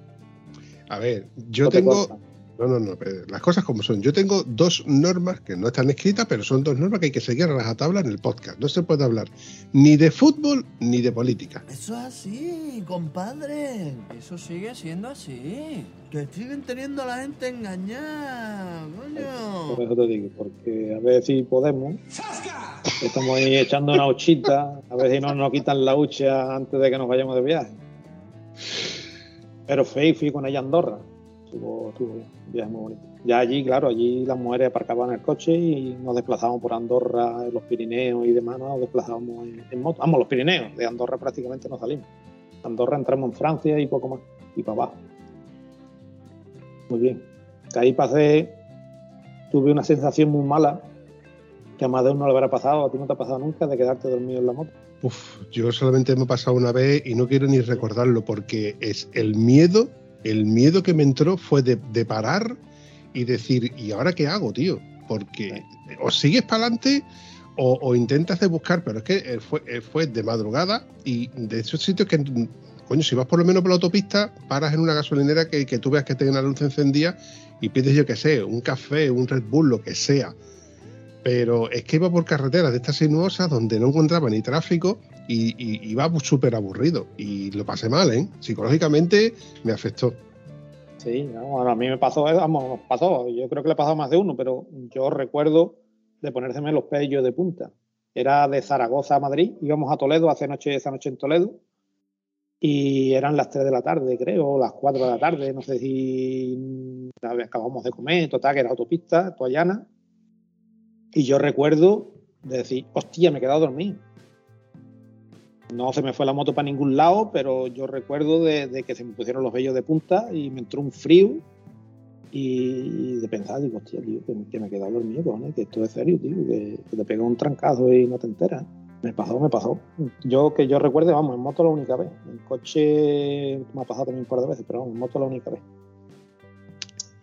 A ver, yo No te tengo. corta. No, no, no, pero las cosas como son. Yo tengo dos normas que no están escritas, pero son dos normas que hay que seguir a rajatabla en el podcast. No se puede hablar ni de fútbol ni de política. Eso es así, compadre. Eso sigue siendo así. Que siguen teniendo a la gente engañada, Por coño. eso te digo, porque a ver si podemos. Estamos ahí echando una huchita, a ver si no nos quitan la hucha antes de que nos vayamos de viaje. Pero fui con ella Andorra. Estuvo, estuvo bien, un viaje muy bonito. Ya allí, claro, allí las mujeres aparcaban el coche y nos desplazábamos por Andorra, los Pirineos y demás, nos desplazábamos en, en moto. Vamos, los Pirineos, de Andorra prácticamente no salimos. Andorra entramos en Francia y poco más, y para abajo. Muy bien. Que ahí pasé, tuve una sensación muy mala, que a más de uno le habrá pasado, a ti no te ha pasado nunca, de quedarte dormido en la moto. Uf, yo solamente me he pasado una vez y no quiero ni recordarlo porque es el miedo, el miedo que me entró fue de, de parar y decir, ¿y ahora qué hago, tío? Porque o sigues para adelante o, o intentas de buscar, pero es que eh, fue, eh, fue de madrugada y de esos sitios que, coño, si vas por lo menos por la autopista, paras en una gasolinera que, que tú veas que tiene una luz encendida y pides, yo qué sé, un café, un Red Bull, lo que sea. Pero es que iba por carreteras de estas sinuosas donde no encontraba ni tráfico y, iba súper aburrido. Y lo pasé mal, ¿eh? Psicológicamente me afectó. Sí, no, bueno, a mí me pasó, eh, vamos, pasó, yo creo que le pasó a más de uno, pero yo recuerdo de ponérseme los pellos de punta. Era de Zaragoza a Madrid, íbamos a Toledo hace noche, esa noche en Toledo, y eran las 3 de la tarde, creo, o las 4 de la tarde, no sé si acabamos de comer, total, que era autopista, toda llana. Y yo recuerdo de decir, hostia, me he quedado dormido. No se me fue la moto para ningún lado, pero yo recuerdo de, que se me pusieron los vellos de punta y me entró un frío y de pensar, digo, hostia, tío, que, me he quedado dormido, que esto es serio, tío, que, que te pega un trancazo y no te enteras. Me pasó, me pasó. Yo que yo recuerde, vamos, en moto la única vez. En coche me ha pasado también un par de veces, pero vamos, en moto la única vez.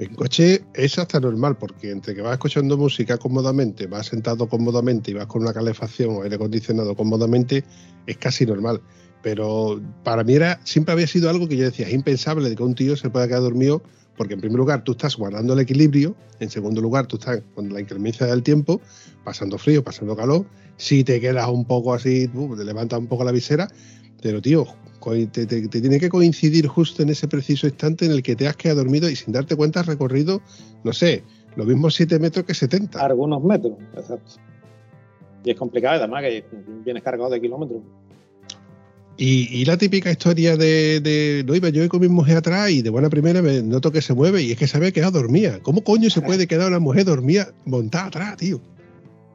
En coche es hasta normal, porque entre que vas escuchando música cómodamente, vas sentado cómodamente y vas con una calefacción o aire acondicionado cómodamente, es casi normal. Pero para mí era, siempre había sido algo que yo decía, es impensable de que un tío se pueda quedar dormido, porque en primer lugar tú estás guardando el equilibrio, en segundo lugar tú estás con la inclemencia del tiempo, pasando frío, pasando calor, si te quedas un poco así, te levantas un poco la visera, pero tío, te, te- te tiene que coincidir justo en ese preciso instante en el que te has quedado dormido y sin darte cuenta has recorrido, no sé, lo mismo 7 metros que 70. Algunos metros, exacto. Y es complicado, además, que vienes cargado de kilómetros. Y, y la típica historia de, de, no iba yo con mi mujer atrás y de buena primera me noto que se mueve y es que se había quedado dormida. ¿Cómo coño se puede quedar una mujer dormida montada atrás, tío?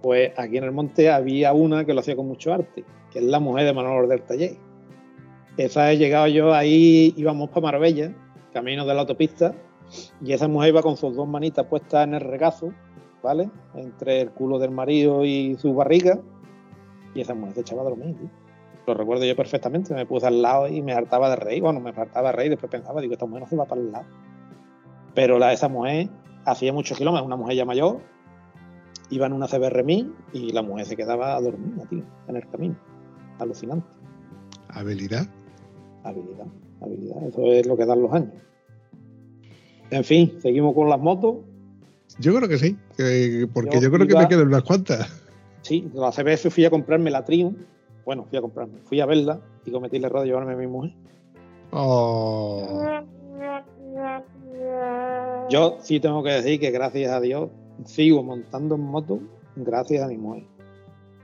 Pues aquí en el monte había una que lo hacía con mucho arte, que es la mujer de Manolo del Taller. Esa he llegado yo ahí, íbamos para Marbella, camino de la autopista, y esa mujer iba con sus dos manitas puestas en el regazo, ¿vale? Entre el culo del marido y su barriga, y esa mujer se echaba a dormir, tío. Lo recuerdo yo perfectamente, me puse al lado y me hartaba de reír, bueno, me hartaba de reír, después pensaba, digo, esta mujer no se va para el lado. Pero la, esa mujer hacía muchos kilómetros, una mujer ya mayor, iba en una CBR 1000 y la mujer se quedaba dormida, tío, en el camino. Alucinante. Habilidad. Habilidad, habilidad. Eso es lo que dan los años. En fin, seguimos con las motos. Yo creo que sí, que- porque yo, Yo creo que iba- me quedan unas cuantas. Sí, la CBF fui a comprarme la Triumph. Bueno, fui a comprarme. Fui a verla y cometí el error de llevarme a mi mujer. Oh. Yo sí tengo que decir que gracias a Dios sigo montando en moto gracias a mi mujer.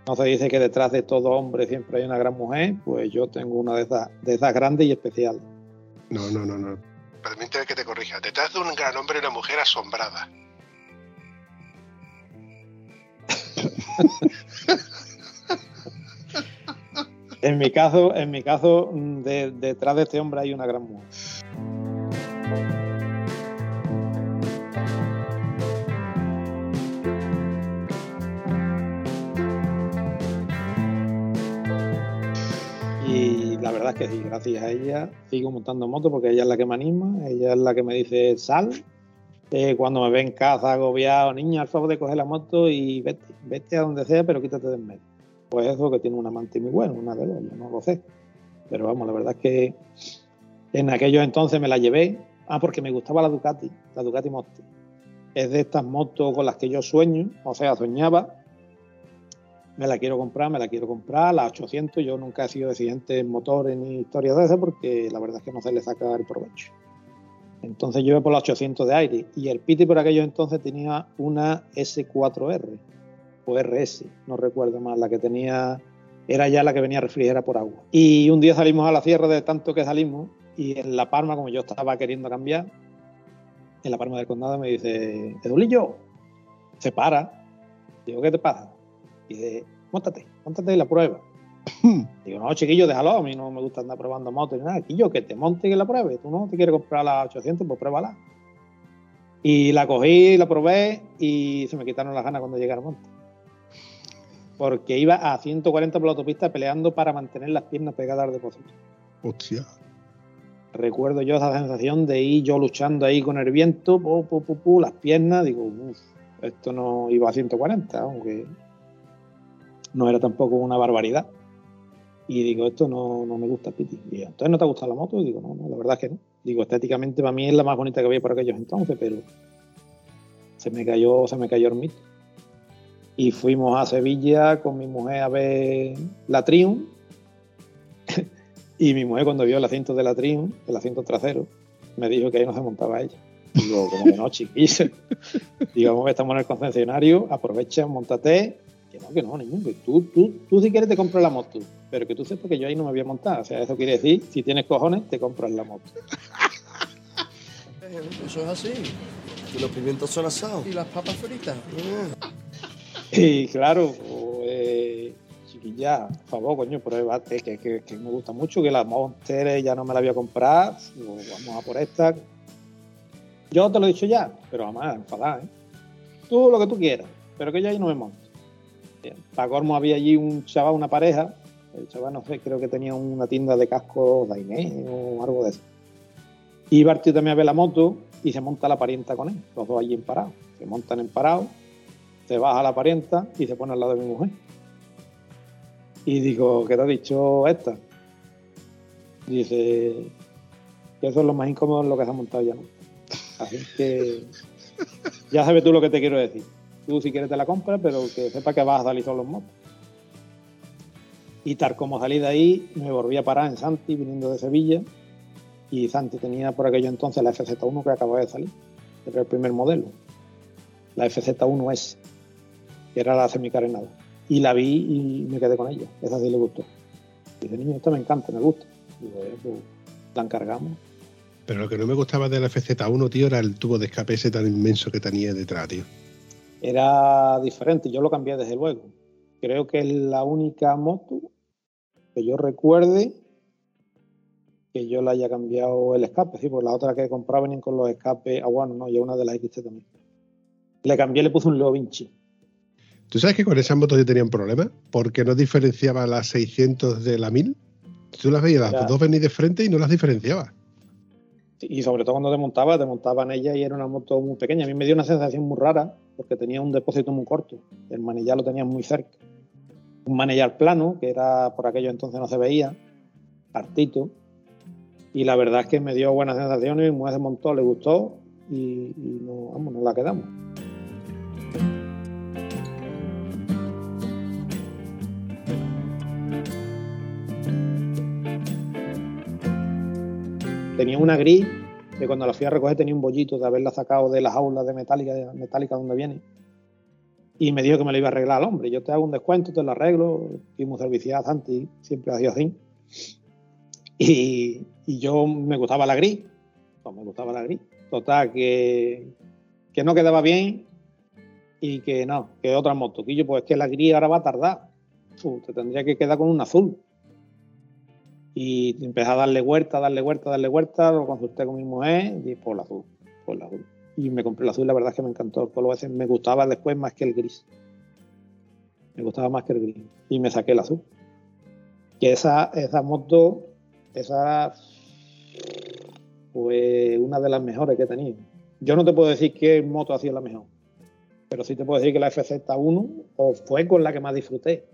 No se dice que detrás de todo hombre siempre hay una gran mujer, pues yo tengo una de esas, de esas grandes y especiales. No, no, no, no. Permíteme que te corrija. Detrás de un gran hombre y una mujer asombrada. En mi caso, en mi caso, de- detrás de este hombre hay una gran mujer. Verdad es que sí, gracias a ella sigo montando moto porque ella es la que me anima, ella es la que me dice sal. Eh, cuando me ve en casa agobiado, niña, al favor de coger la moto y vete, vete a donde sea, pero quítate de en medio. Pues eso que tiene un amante muy bueno, una de dos, yo no lo sé. Pero vamos, la verdad es que en aquellos entonces me la llevé. Ah, porque me gustaba la Ducati, la Ducati Monster. Es de estas motos con las que yo sueño, o sea, soñaba. Me la quiero comprar, me la quiero comprar, la 800. Yo nunca he sido exigente en motores ni historias de esas porque la verdad es que no se le saca el provecho. Entonces yo iba por la 800 de aire y el Piti por aquellos entonces tenía una S4R o RS, no recuerdo más, la que tenía, era ya la que venía refrigerada por agua. Y un día salimos a la sierra de tanto que salimos y en La Palma, como yo estaba queriendo cambiar, en La Palma del Condado me dice, Edulillo, se para. Digo, ¿qué te pasa? Y dice, montate, montate y la prueba. Digo, no, chiquillo, déjalo, a mí no me gusta andar probando motos ni nada. Chiquillo, que te monte y que la pruebe. Tú no te quieres comprar la 800, pues pruébala. Y la cogí, la probé y se me quitaron las ganas cuando llegué al monte. Porque iba a 140 por la autopista peleando para mantener las piernas pegadas al depósito. Hostia. Recuerdo yo esa sensación de ir yo luchando ahí con el viento, pu, pu, pu, pu, las piernas, digo, uff, esto no iba a 140, aunque no era tampoco una barbaridad. Y digo, esto no, no me gusta, Piti. Y entonces no te gusta la moto? Y digo, no, no, la verdad es que no. Digo, estéticamente para mí es la más bonita que había por aquellos entonces, pero se me cayó, se me cayó el mito. Y fuimos a Sevilla con mi mujer a ver la Triumph. y mi mujer cuando vio el asiento de la Triumph, el asiento trasero, me dijo que ahí no se montaba ella. Digo, como que no, chiquilla. Digo, estamos en el concesionario, aprovecha, montate. Que no, que no, niño, que tú, tú, tú si quieres te compras la moto, pero que tú sepas que yo ahí no me voy a montar. O sea, eso quiere decir, si tienes cojones, te compras la moto. Eh, Eso es así. Y los pimientos son asados. Y las papas fritas. Y claro, pues, chiquilla, por favor, coño, pruébate, que, que, que me gusta mucho, que la Monster ya no me la voy a comprar, pues vamos a por esta. Yo te lo he dicho ya, pero además, enfadada, ¿eh? Tú lo que tú quieras, pero que yo ahí no me monto. Para colmo había allí un chaval, una pareja, el chaval no sé, creo que tenía una tienda de cascos Daimé o algo de eso. Y tío también a ver la moto y se monta la parienta con él, los dos allí en parado. Se montan en parado, se baja la parienta y se pone al lado de mi mujer. Y digo, ¿qué te ha dicho esta? Dice que eso es lo más incómodo en lo que se ha montado ya. Así que ya sabes tú lo que te quiero decir. Tú si quieres te la compras, pero que sepa que vas a salir solo en moto. Y tal como salí de ahí, me volví a parar en Santi, viniendo de Sevilla. Y Santi tenía por aquello entonces la FZ1 que acababa de salir. Era el primer modelo. La FZ1S, que era la semicarenada. Y la vi y me quedé con ella. Esa sí le gustó. Dice, niño, esta me encanta, me gusta. Digo, "Eh, pues, la encargamos. Pero lo que no me gustaba de la FZ1, tío, era el tubo de escape ese tan inmenso que tenía detrás, tío. Era diferente, yo lo cambié desde luego. Creo que es la única moto que yo recuerde que yo le haya cambiado el escape, sí, porque las otras que he comprado venían con los escapes, ah bueno, no, y una de las XT también. Le cambié, le puse un Leo Vinci. ¿Tú sabes que con esas motos yo tenía un problema? Porque no diferenciaba las 600 de la 1000. Tú las veías las Ya. dos venir de frente y no las diferenciaba. Y sobre todo cuando te montabas, te montaban ella y era una moto muy pequeña. A mí me dio una sensación muy rara porque tenía un depósito muy corto. El manillar lo tenía muy cerca. Un manillar plano, que era por aquello entonces no se veía, hartito. Y la verdad es que me dio buenas sensaciones, mi mujer se montó, le gustó y, no, nos la quedamos. Tenía una gris que cuando la fui a recoger tenía un bollito de haberla sacado de las aulas de metálica, metálica donde viene. y me dijo que me lo iba a arreglar al hombre. Yo te hago un descuento, te lo arreglo. Fuimos serviciadas antes, siempre ha sido así. Y, y yo me gustaba la gris. Pues me gustaba la gris. Total, que, que no quedaba bien y que no, que otra moto. Y yo, pues es que la gris ahora va a tardar. Te tendría que quedar con un azul. Y empecé a darle vuelta, darle vuelta, darle vuelta. Lo consulté con mi mujer y por el azul, por el azul. Y me compré el azul, la verdad es que me encantó. Por lo veces me gustaba después más que el gris. Me gustaba más que el gris. Y me saqué el azul. Que esa, esa moto, esa fue una de las mejores que he tenido. Yo no te puedo decir qué moto ha sido la mejor, pero sí te puedo decir que la FZ1 o fue con la que más disfruté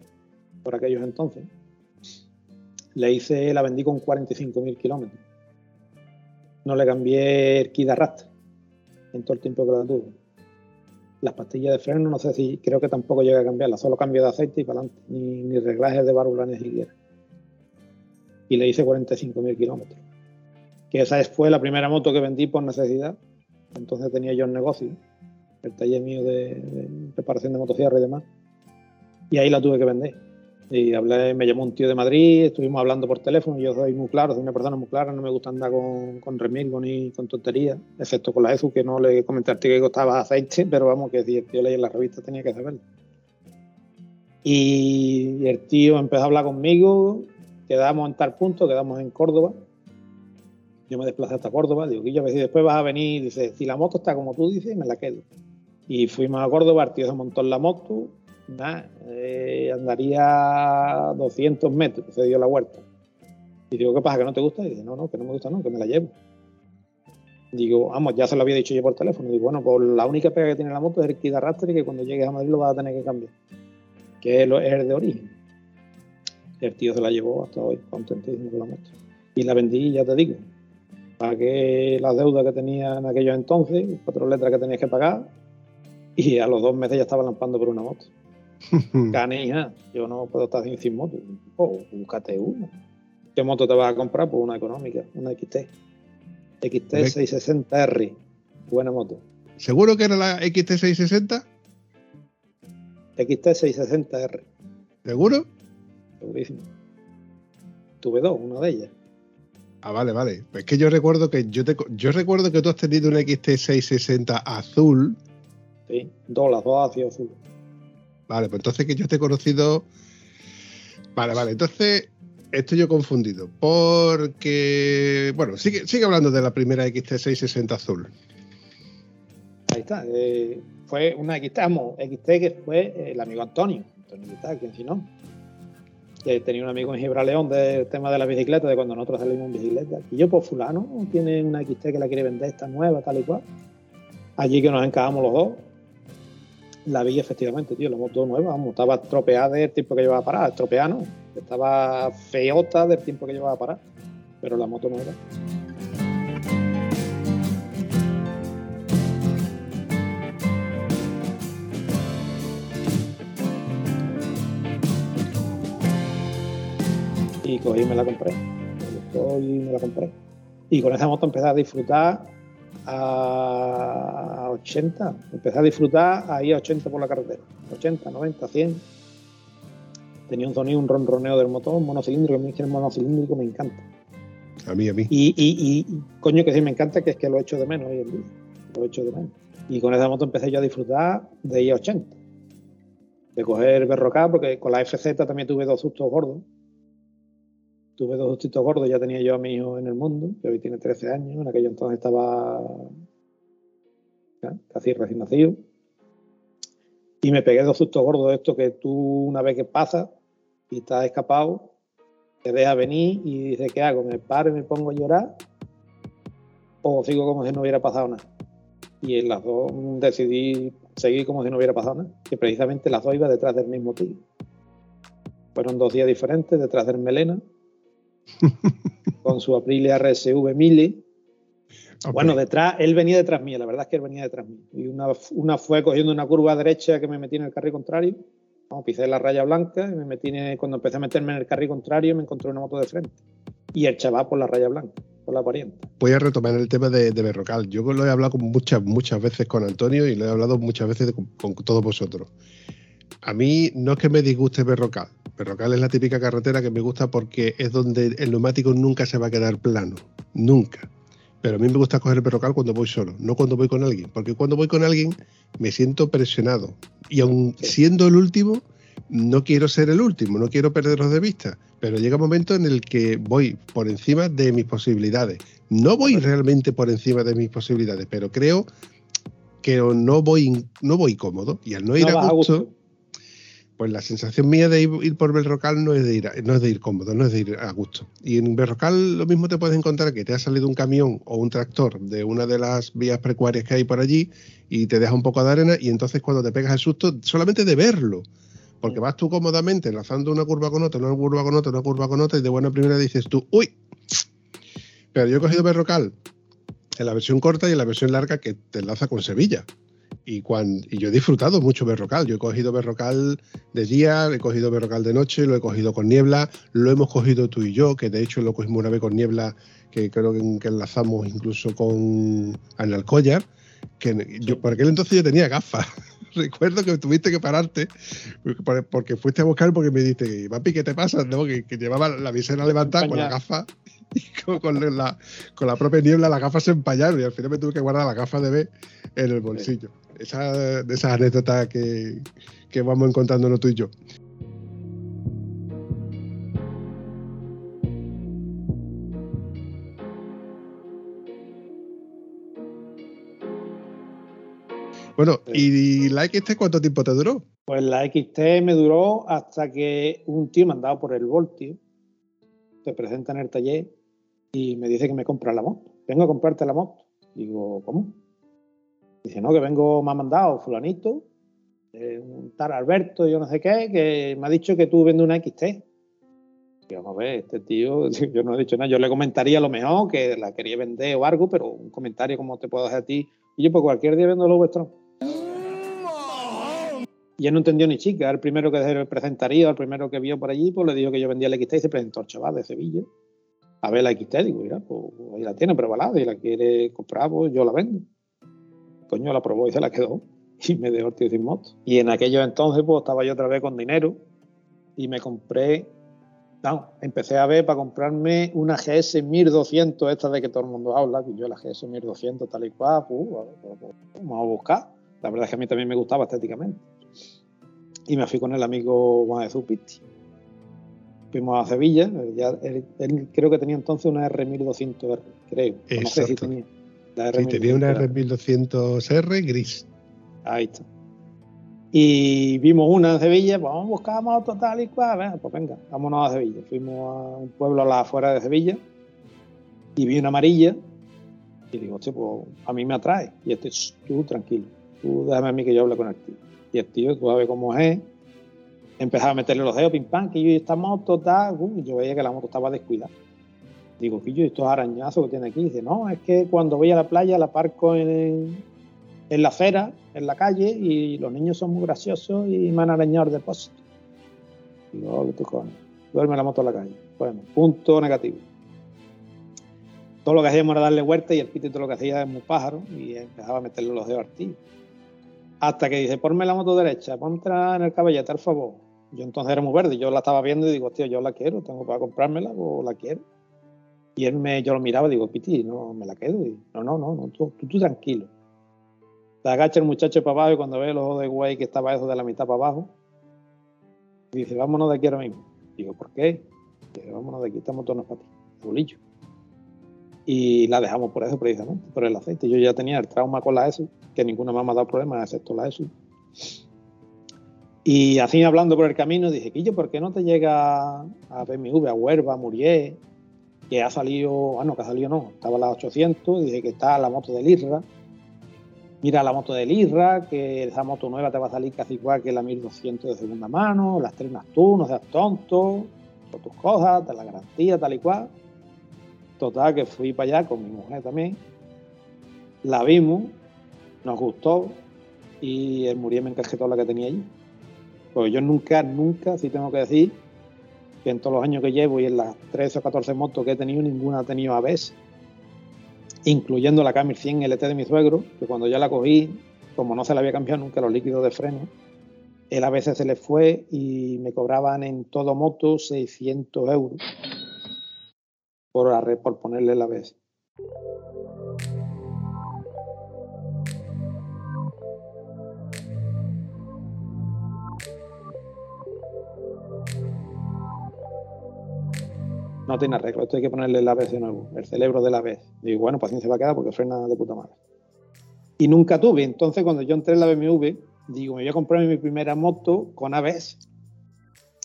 por aquellos entonces. Le hice, la vendí con 45.000 kilómetros. No le cambié el kit arrastre en todo el tiempo que la tuve. Las pastillas de freno, no sé si, creo que tampoco llegué a cambiarlas, solo cambio de aceite y para adelante, ni, ni reglajes de válvula ni siquiera. Y le hice 45.000 kilómetros. Que esa fue la primera moto que vendí por necesidad. Entonces tenía yo un negocio, el taller mío de, de reparación de motosierra y demás. Y ahí la tuve que vender. Y hablé, me llamó un tío de Madrid, estuvimos hablando por teléfono. Yo soy muy claro, soy una persona muy clara, no me gusta andar con, con remilgo ni con tonterías, excepto con la ESU, que no le comenté al tío que costaba aceite, pero vamos, que si el tío leía en la revista tenía que saberlo. Y el tío empezó a hablar conmigo, quedamos en tal punto, quedamos en Córdoba. Yo me desplacé hasta Córdoba, digo, Guillo, a ver si después vas a venir, dice, si la moto está como tú dices, me la quedo. Y fuimos a Córdoba, el tío se montó en la moto, Eh, andaría 200 metros, se dio la vuelta. Y digo, ¿qué pasa? ¿Que no te gusta? Y dice, no, no, que no me gusta, no, que me la llevo. Digo, vamos, ya se lo había dicho yo por teléfono. Digo, bueno, pues la única pega que tiene la moto es el kit de arrastre y que cuando llegues a Madrid lo vas a tener que cambiar. Que es, el de origen. El tío se la llevó hasta hoy, contentísimo con la moto. Y la vendí, ya te digo, pagué las deudas que tenía en aquellos entonces, cuatro letras que tenías que pagar, y a los dos meses ya estaba lampando por una moto. Canija, yo no puedo estar sin, sin moto. Oh, búscate una. ¿Qué moto te vas a comprar? Pues una económica, una XT. XT 660R. Buena moto. ¿Seguro que era la XT660? XT 660R. ¿Seguro? Segurísimo. Tuve dos, una de ellas. Ah, vale, vale. Es que yo recuerdo que yo te, yo recuerdo que tú has tenido una XT660 azul. Sí, dos, las dos hacia azul. Vale, pues entonces que yo te he conocido. Vale, vale, entonces estoy yo confundido. Porque. Bueno, sigue, sigue hablando de la primera XT660 azul. Ahí está. Eh, fue una XT, vamos, XT que fue el amigo Antonio. Antonio Vital, quien si no. Que tenía un amigo en Gibraleón del tema de la bicicleta, de cuando nosotros salimos en bicicleta. Y yo, pues, Fulano, tiene una XT que la quiere vender, esta nueva, tal y cual. Allí que nos encajamos los dos la vi efectivamente, tío, la moto nueva, estaba estropeada del tiempo que llevaba a parar, estropeada no, estaba feota del tiempo que llevaba a parar, pero la moto nueva. Y cogí y me la compré, y me la compré. Y con esa moto empecé a disfrutar a 80. Empecé a disfrutar ahí a 80 por la carretera. 80, 90, 100. Tenía un sonido, un ronroneo del motor, un monocilíndrico. A mí es que el monocilíndrico me encanta. A mí, a mí. Y, y, y, coño, que sí me encanta, que es que lo echo de menos hoy en día. Lo echo de menos. Y con esa moto empecé yo a disfrutar de ir a 80. De coger berrocar, porque con la FZ también tuve dos sustos gordos tuve dos sustitos gordos, ya tenía yo a mi hijo en el mundo, que hoy tiene 13 años, en aquello entonces estaba casi recién nacido. Y me pegué dos sustos gordos de esto que tú una vez que pasas y estás escapado, te deja venir y dices, ¿qué hago? ¿Me paro y me pongo a llorar? ¿O sigo como si no hubiera pasado nada? Y en las dos decidí seguir como si no hubiera pasado nada, que precisamente las dos iba detrás del mismo tío. Fueron dos días diferentes detrás del Melena, con su Aprilia RSV 1000. Okay. Bueno, detrás, él venía detrás mío, la verdad es que él venía detrás mío. Y una, una fue cogiendo una curva derecha que me metí en el carril contrario. No, pisé la raya blanca y me metí en, cuando empecé a meterme en el carril contrario me encontré una moto de frente. Y el chaval por la raya blanca, por la parienta. voy a retomar el tema de, de Berrocal. Yo lo he hablado muchas, muchas veces con Antonio y lo he hablado muchas veces con, con todos vosotros. A mí no es que me disguste Berrocal. Berrocal es la típica carretera que me gusta porque es donde el neumático nunca se va a quedar plano. Nunca. Pero a mí me gusta coger el Berrocal cuando voy solo, no cuando voy con alguien. Porque cuando voy con alguien me siento presionado. Y aun siendo el último, no quiero ser el último, no quiero perderlos de vista. Pero llega un momento en el que voy por encima de mis posibilidades. No voy realmente por encima de mis posibilidades, pero creo que no voy, no voy cómodo. Y al no ir No a, vas a gusto. Pues la sensación mía de ir, por Berrocal no es de ir, no es de ir cómodo, no es de ir a gusto. Y en Berrocal lo mismo te puedes encontrar que te ha salido un camión o un tractor de una de las vías precuarias que hay por allí y te deja un poco de arena y entonces cuando te pegas el susto, solamente de verlo, porque vas tú cómodamente enlazando una curva con otra, una curva con otra, una curva con otra y de buena primera dices tú, uy, pero yo he cogido Berrocal en la versión corta y en la versión larga que te enlaza con Sevilla. Y, cuan- y yo he disfrutado mucho Berrocal. Yo he cogido Berrocal de día, he cogido Berrocal de noche, lo he cogido con niebla, lo hemos cogido tú y yo, que de hecho lo cogimos una vez con niebla, que creo que, enlazamos incluso con Analcollar, que yo por aquel entonces yo tenía gafas. Recuerdo que tuviste que pararte porque- fuiste a buscar porque me dijiste, papi, ¿qué te pasa? No, que, que llevaba la visera levantada con la gafa y con, con la, con la propia niebla las gafas se empañaron y al final me tuve que guardar las gafas de B en el bolsillo. Esa, de esas anécdotas que, que vamos encontrándonos tú y yo. Bueno, ¿y la XT cuánto tiempo te duró? Pues la XT me duró hasta que un tío me andaba por el Voltio, se presenta en el taller y me dice que me compra la moto. Vengo a comprarte la moto. Digo, ¿cómo? Dice, no, que vengo, me ha mandado fulanito, eh, un tal Alberto, yo no sé qué, que me ha dicho que tú vendes una XT. Y vamos a ver, este tío, yo no he dicho nada, yo le comentaría lo mejor que la quería vender o algo, pero un comentario como te puedo hacer a ti. Y yo, pues cualquier día vendo los vuestros. Y él no entendió ni chica. El primero que se presentaría, el primero que vio por allí, pues le dijo que yo vendía la XT y se presentó el chaval de Sevilla. A ver la XT, digo, mira, pues ahí la tiene prevalada y la quiere comprar, pues yo la vendo. Coño, la probó y se la quedó. Y me dejó el tío sin moto. Y en aquellos entonces, pues estaba yo otra vez con dinero y me compré. No, empecé a ver para comprarme una GS 1200, esta de que todo el mundo habla, que yo la GS 1200 tal y cual, pues, ver, pues, pues, vamos a buscar. La verdad es que a mí también me gustaba estéticamente y me fui con el amigo Juan Jesús Pitti. Fuimos a Sevilla, él, ya- él- él creo que tenía entonces una R1200R, creo. No sé si tenía. La Sí, tenía una R1200R. R1200R gris. Ahí está. Y vimos una en Sevilla, pues vamos a buscar moto tal y cual. Venga, pues venga, vámonos a Sevilla. Fuimos a un pueblo a las afueras de Sevilla y vi una amarilla y digo, hostia, pues a mí me atrae. Y este, "Shh, tú tranquilo, tú déjame a mí que yo hable con el tío. Y el tío, tú sabes cómo es, empezaba a meterle los dedos, pim pam, que yo y esta moto, tal, uh, yo veía que la moto estaba descuidada. Digo, que yo estos arañazos que tiene aquí. Dice, no, es que cuando voy a la playa la parco en, en la acera, en la calle, y los niños son muy graciosos y me han arañado el depósito. Digo, oh, qué cojones. Duerme la moto en la calle. Bueno, punto negativo. Todo lo que hacíamos era darle vuelta y el pito todo lo que hacía es muy pájaro y empezaba a meterle los dedos al. Hasta que dice, ponme la moto derecha, ponte en el caballete, al favor. Yo entonces era muy verde, yo la estaba viendo y digo, tío, yo la quiero, tengo para comprármela o la quiero. Y él me, yo lo miraba y digo, Piti, no, me la quedo. Y, no, no, no, no tú, tú, tú tranquilo. Se agacha el muchacho para abajo y cuando ve el ojo de güey que estaba eso de la mitad para abajo, dice, vámonos de aquí ahora mismo. Digo, ¿por qué? Dice, vámonos de aquí, esta moto no es para ti, bolillo. Y la dejamos por eso precisamente, por el aceite. Yo ya tenía el trauma con la ESU, que ninguna más me ha dado problemas, excepto la ESU. Y así hablando por el camino, dije, Quillo, ¿por qué no te llega a BMW, a Huerva, a Murier, que ha salido, ah, no, que ha salido no, estaba la 800, dije que está la moto del IRRA. Mira la moto del IRRA, que esa moto nueva te va a salir casi igual que la 1200 de segunda mano, las trenas tú, no seas tonto, tus cosas, te la garantía, tal y cual. Total, que fui para allá con mi mujer también. La vimos, nos gustó y el Muriel me encasquetó la que tenía allí. Pues yo nunca, nunca, sí tengo que decir, que en todos los años que llevo y en las 13 o 14 motos que he tenido, ninguna ha tenido ABS. incluyendo la Camry 100 LT de mi suegro, que cuando yo la cogí, como no se le había cambiado nunca los líquidos de freno, él a veces se le fue y me cobraban en todo moto 600 euros por, la por ponerle la ABS. No tiene arreglo, esto hay que ponerle el ABS de nuevo, el cerebro del ABS. Digo, bueno, pues así se va a quedar porque frena de puta madre. Y nunca tuve, entonces cuando yo entré en la BMW, digo, me voy a comprar mi primera moto con ABS.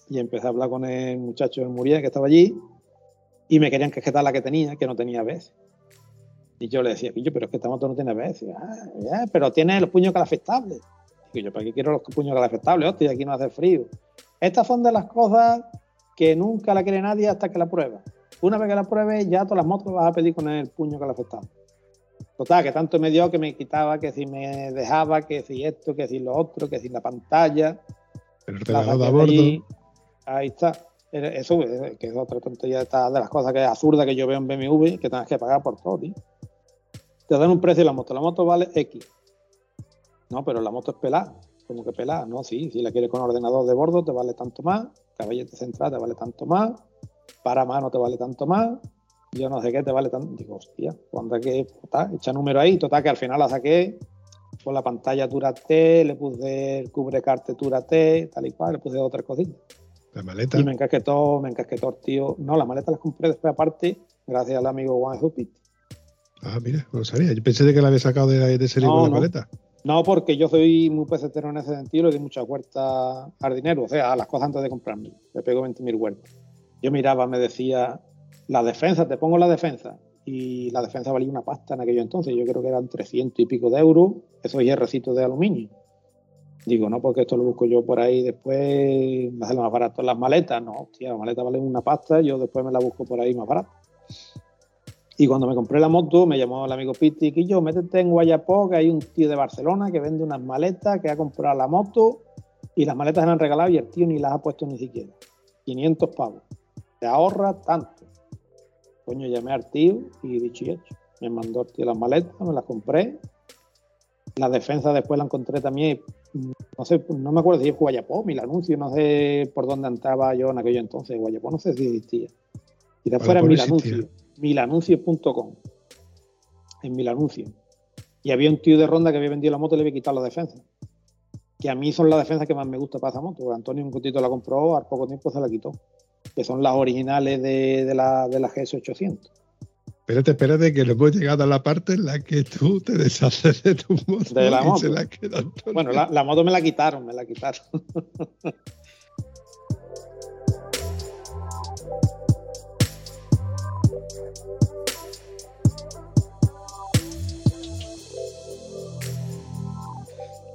Y empecé a hablar con el muchacho de Muriel que estaba allí y me querían que quitar la que tenía, que no tenía ABS. Y yo le decía, yo, pero es que esta moto no tiene ABS. Ah, ya, pero tiene los puños calafectables. Y yo, ¿para qué quiero los puños calafectables? Hostia, aquí no hace frío. Estas son de las cosas que nunca la quiere nadie hasta que la prueba. Una vez que la pruebe, ya todas las motos vas a pedir con el puño calafectable. Total, que tanto me dio que me quitaba, que si me dejaba, que si esto, que si lo otro, que si la pantalla. El ordenador a bordo. Ahí está. Eso eh, que es otra tontería de las cosas que es absurda que yo veo en BMW, que tengas que pagar por todo, tío. Te dan un precio de la moto. La moto vale X. No, pero la moto es pelada. Como que pelada. No, sí, si la quieres con ordenador de bordo te vale tanto más. Caballete central te vale tanto más. Para mano te vale tanto más yo no sé qué te vale tanto. Digo, hostia, cuando hay que echa número ahí, total, que al final la saqué con la pantalla T, le puse el cubrecarte T, tal y cual, le puse otras cositas. La maleta. Y me encasquetó, me encasquetó, tío. No, la maleta la compré después aparte, gracias al amigo Juan Hupit. Ah, mira, no lo sabía. Yo pensé de que la había sacado de, de serie con la maleta. No, porque yo soy muy pesetero en ese sentido, le di mucha vuelta al dinero, o sea, a las cosas antes de comprarme. Le pego 20.000 vueltas. Yo miraba, me decía, la defensa, te pongo la defensa. Y la defensa valía una pasta en aquello entonces. Yo creo que eran 300 y pico de euros. Esos hierrecitos de aluminio. Digo, no, porque esto lo busco yo por ahí después, me hace más barato las maletas. No, hostia, las maletas valen una pasta, yo después me la busco por ahí más barata. Y cuando me compré la moto, me llamó el amigo Piti, y yo, métete en Guayapó, que hay un tío de Barcelona que vende unas maletas, que ha comprado la moto, y las maletas se han regalado y el tío ni las ha puesto ni siquiera. 500 pavos. Te ahorra tanto. Coño, llamé al tío y dicho y hecho. Me mandó el tío las maletas, me las compré. La defensa después la encontré también, no sé, no me acuerdo si es Guayapó, Mil Anuncio, no sé por dónde entraba yo en aquello entonces. Guayapó no sé si existía. Y después era Mil Anuncio, milanuncios.com. En Mil Anuncio. Y había un tío de ronda que había vendido la moto y le había quitado la defensa. Que a mí son las defensas que más me gusta para esa moto. Antonio un poquito la compró, al poco tiempo se la quitó que son las originales de, la, de la GS800. Espérate, espérate, que hemos llegado a la parte en la que tú te deshaces de tu moto. De la moto. bueno, la, la, moto me la quitaron, me la quitaron.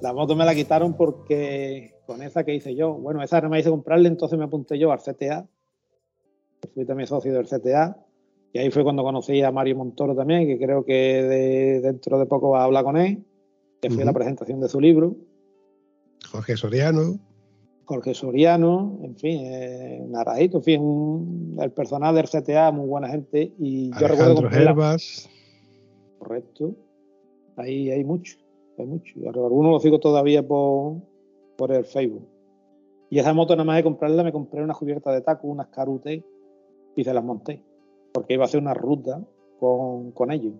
la moto me la quitaron porque con esa que hice yo, bueno, esa no me hice comprarle, entonces me apunté yo al CTA fui también socio del CTA. Y ahí fue cuando conocí a Mario Montoro también, que creo que dentro de poco va a hablar con él, que fue la presentación de su libro. Jorge Soriano. Jorge Soriano, en fin, eh, Naradito, en fin, el personal del CTA, muy buena gente. Y yo recuerdo Herbas. Correcto. Ahí hay mucho, Algunos lo sigo todavía por, por el Facebook. Y esa moto, nada más de comprarla, me compré una cubierta de taco, unas carutes y se las monté, porque iba a hacer una ruta con, con ellos.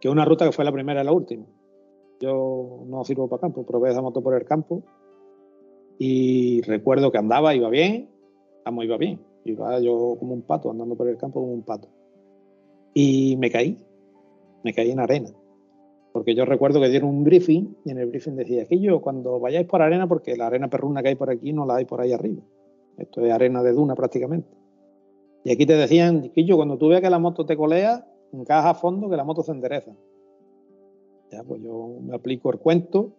Que una ruta que fue la primera y la última. Yo no sirvo para campo, probé esa moto por el campo y recuerdo que andaba, iba bien, vamos, iba bien. Iba yo como un pato, andando por el campo como un pato. Y me caí, me caí en arena. Porque yo recuerdo que dieron un briefing y en el briefing decía que yo cuando vayáis por arena, porque la arena perruna que hay por aquí no la hay por ahí arriba. Esto es arena de duna prácticamente. Y aquí te decían, yo cuando tú veas que la moto te colea, encaja a fondo que la moto se endereza. Ya, pues yo me aplico el cuento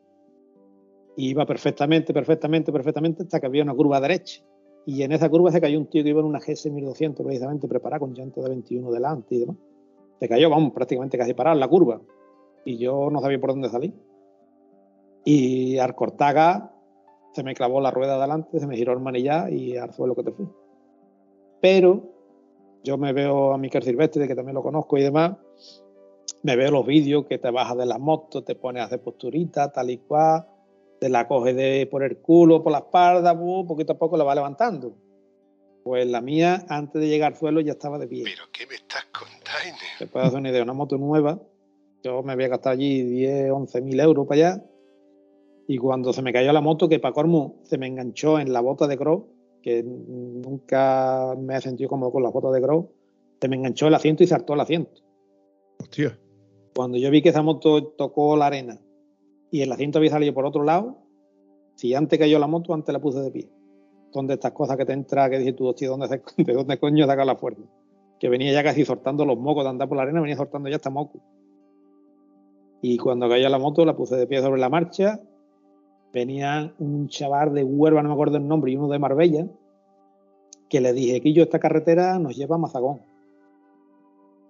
y iba perfectamente, perfectamente, perfectamente hasta que había una curva derecha. Y en esa curva se cayó un tío que iba en una GS 1200 precisamente preparada con llanto de 21 delante y demás. Se cayó, vamos, prácticamente casi parada la curva. Y yo no sabía por dónde salir. Y al cortaga se me clavó la rueda adelante, se me giró el manillar y al suelo que te fui. Pero yo me veo a Miquel Silvestre, que también lo conozco y demás, me veo los vídeos que te bajas de la moto, te pones a hacer posturita, tal y cual, te la coges de por el culo, por la espalda, bu, poquito a poco la va levantando. Pues la mía, antes de llegar al suelo, ya estaba de pie. ¿Pero qué me estás contando? Te puedes hacer una idea, una moto nueva, yo me había gastado allí 10, 11 mil euros para allá, y cuando se me cayó la moto, que para Cormo se me enganchó en la bota de cross, que nunca me he sentido cómodo con las botas de cross, se me enganchó el asiento y saltó el asiento. Hostia. Cuando yo vi que esa moto tocó la arena y el asiento había salido por otro lado, si antes cayó la moto, antes la puse de pie. Son de estas cosas que te entra, que dices tú, hostia, ¿dónde se- ¿de dónde coño saca la fuerza? Que venía ya casi soltando los mocos de andar por la arena, venía soltando ya hasta moco. Y cuando cayó la moto, la puse de pie sobre la marcha. Venía un chaval de Huelva, no me acuerdo el nombre, y uno de Marbella, que le dije que yo esta carretera nos lleva a Mazagón.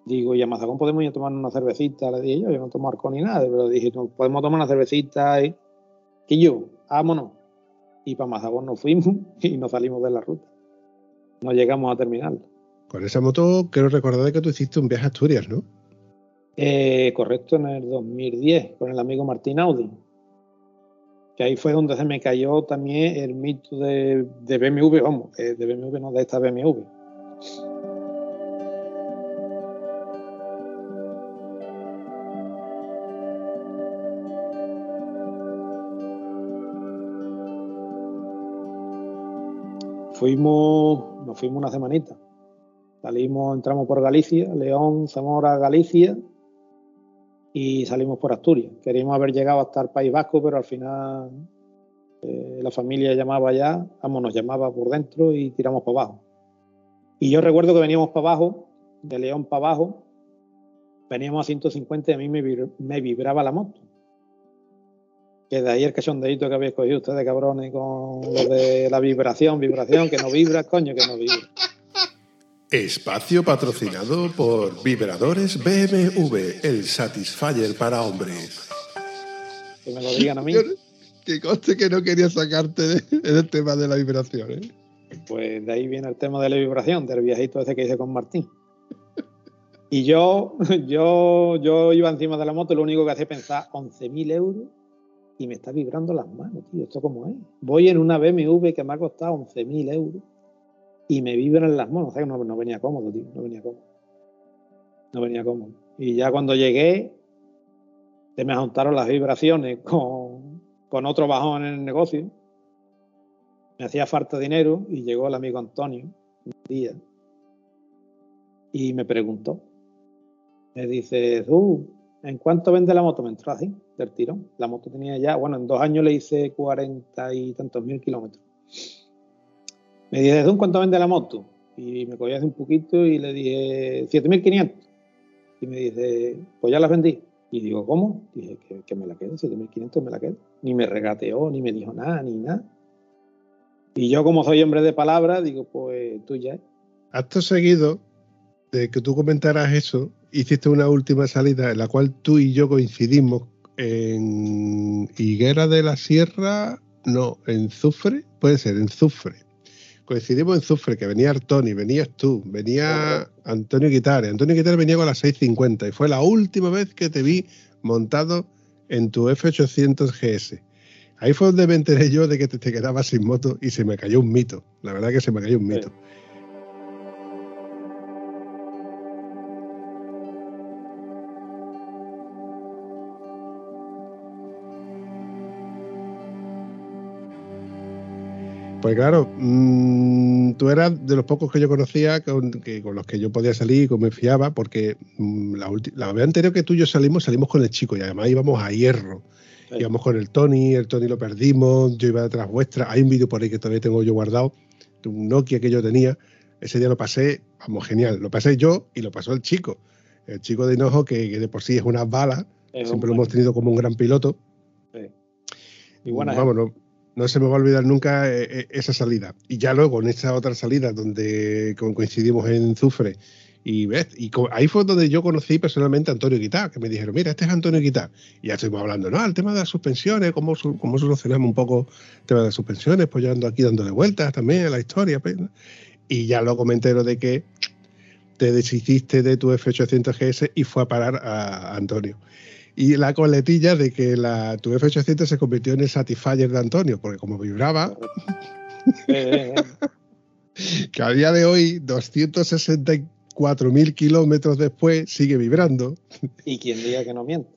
Digo, y a Mazagón podemos ir a tomar una cervecita, le dije yo, yo no tomo alcohol ni nada, pero dije, "No, podemos tomar una cervecita y que yo, vámonos. Y para Mazagón nos fuimos y nos salimos de la ruta. No llegamos a terminar. Con esa moto quiero recordar que tú hiciste un viaje a Asturias, ¿no? Eh, correcto, en el 2010, con el amigo Martín Audi. Que ahí fue donde se me cayó también el mito de, de BMW, vamos, eh, de BMW, no de esta BMW. Fuimos, nos fuimos una semanita. Salimos, entramos por Galicia, León, Zamora, Galicia y salimos por Asturias. Queríamos haber llegado hasta el País Vasco, pero al final eh, la familia llamaba allá, vamos, nos llamaba por dentro y tiramos para abajo. Y yo recuerdo que veníamos para abajo, de León para abajo, veníamos a 150 y a mí me, me vibraba la moto. Que de ahí el cachondeito que habéis cogido ustedes, cabrones, con lo de la vibración, vibración, que no vibra, coño, que no vibra. Espacio patrocinado por Vibradores BMW, el Satisfyer para hombres. Que me lo digan a mí. Que conste que no quería sacarte de- del tema de la vibración, ¿eh? Pues de ahí viene el tema de la vibración, del viajito ese que hice con Martín. Y yo, yo, yo iba encima de la moto, y lo único que hacía pensar 11.000 euros y me está vibrando las manos, tío. ¿Esto cómo es? Voy en una BMW que me ha costado 11.000 euros y me vibran las manos. O sea no, no venía cómodo, tío. No venía cómodo. No venía cómodo. Y ya cuando llegué, se me juntaron las vibraciones con, con otro bajón en el negocio me hacía falta dinero y llegó el amigo Antonio un día y me preguntó. Me dice, tú, ¿en cuánto vende la moto? Me entró así, del tirón. La moto tenía ya, bueno, en dos años le hice cuarenta y tantos mil kilómetros. Me dice, ¿tú en cuánto vende la moto? Y me cogí hace un poquito y le dije, 7.500. Y me dice, pues ya la vendí. Y digo, ¿cómo? Dije, que, me la quedo, 7.500 me la quedo. Ni me regateó, ni me dijo nada, ni nada. Y yo, como soy hombre de palabra, digo, pues tú ya. Acto seguido de que tú comentaras eso, hiciste una última salida en la cual tú y yo coincidimos en Higuera de la Sierra, no, en Zufre, puede ser, en Zufre. Coincidimos en Zufre, que venía Artoni, venías tú, venía Antonio Guitare. Antonio Guitare venía con la 650 y fue la última vez que te vi montado en tu F800 GS. Ahí fue donde me enteré yo de que te quedabas sin moto y se me cayó un mito. La verdad que se me cayó un mito. Pues claro, mmm, tú eras de los pocos que yo conocía con, que, con los que yo podía salir y que me fiaba, porque mmm, la, la, vez anterior que tú y yo salimos, salimos con el chico y además íbamos a hierro. Sí. Íbamos con el Tony, el Tony lo perdimos, yo iba detrás vuestra. Hay un vídeo por ahí que todavía tengo yo guardado, de un Nokia que yo tenía. Ese día lo pasé, vamos, genial. Lo pasé yo y lo pasó el chico. El chico de Hinojo, que, que de por sí es una bala, es siempre lo hemos tenido como un gran piloto. Sí. Y bueno, vamos, no, no, se me va a olvidar nunca eh, esa salida. Y ya luego en esa otra salida donde coincidimos en Zufre, y ves, y ahí fue donde yo conocí personalmente a Antonio Guitar, que me dijeron, mira, este es Antonio Guitar. Y ya estuvimos hablando, no, el tema de las suspensiones, cómo, cómo solucionamos un poco el tema de las suspensiones, pues yo ando aquí dándole vueltas también a la historia. Pues, y ya luego me entero de que te deshiciste de tu F800 GS y fue a parar a Antonio. Y la coletilla de que la, tu F800 se convirtió en el Satisfyer de Antonio, porque como vibraba, Eh, que a día de hoy, 264.000 kilómetros después, sigue vibrando. y quien diga que no miente.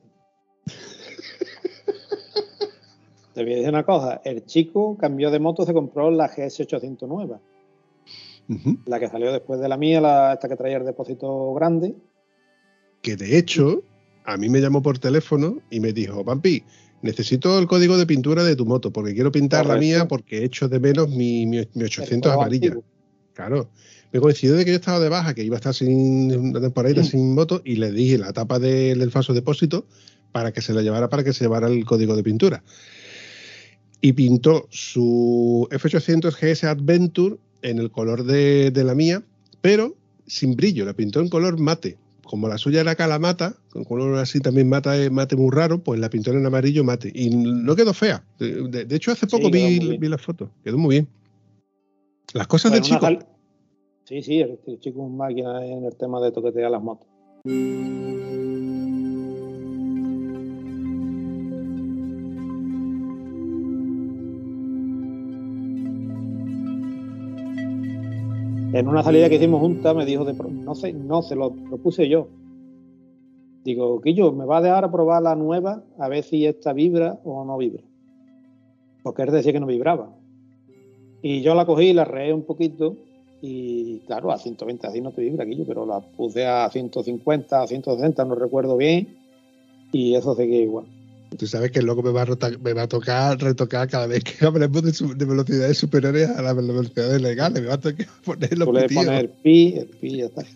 Te voy a decir una cosa, el chico cambió de moto, se compró la GS800 nueva, la que salió después de la mía, la, esta que traía el depósito grande. Que de hecho, a mí me llamó por teléfono y me dijo, Pampi, necesito el código de pintura de tu moto, porque quiero pintar la mía porque echo de menos mi, mi, mi 800 El juego amarilla. Claro. Me coincidió de que yo estaba de baja, que iba a estar sin una temporada sin moto, y le dije la tapa de- del falso depósito para que se la llevara, para que se llevara el código de pintura. Y pintó su F800 GS Adventure en el color de, de la mía, pero sin brillo, la pintó en color mate. Como la suya era calamata, con color así también mate, mate muy raro, pues la pintó en amarillo mate. Y no quedó fea. De, de- de hecho, hace poco vi, vi la foto. Quedó muy bien. Las cosas Bueno, del una chico. Sí, sí, el, el chico es un máquina en el tema de toquetear las motos. En una salida que hicimos juntas me dijo de no sé, no se lo propuse yo. Digo, Quillo, me va a dejar a probar la nueva a ver si esta vibra o no vibra. Porque él decía que no vibraba. Y yo la cogí, la reé un poquito y claro, a 120 así no te vibra aquello, pero la puse a 150, a 160, no recuerdo bien, y eso seguía igual. Tú sabes que luego me va a, rota- me va a tocar retocar cada vez que hablemos de, su- de velocidades superiores a las velocidades legales. Me va a tocar poner los Tú le el pi, el pi, ya está.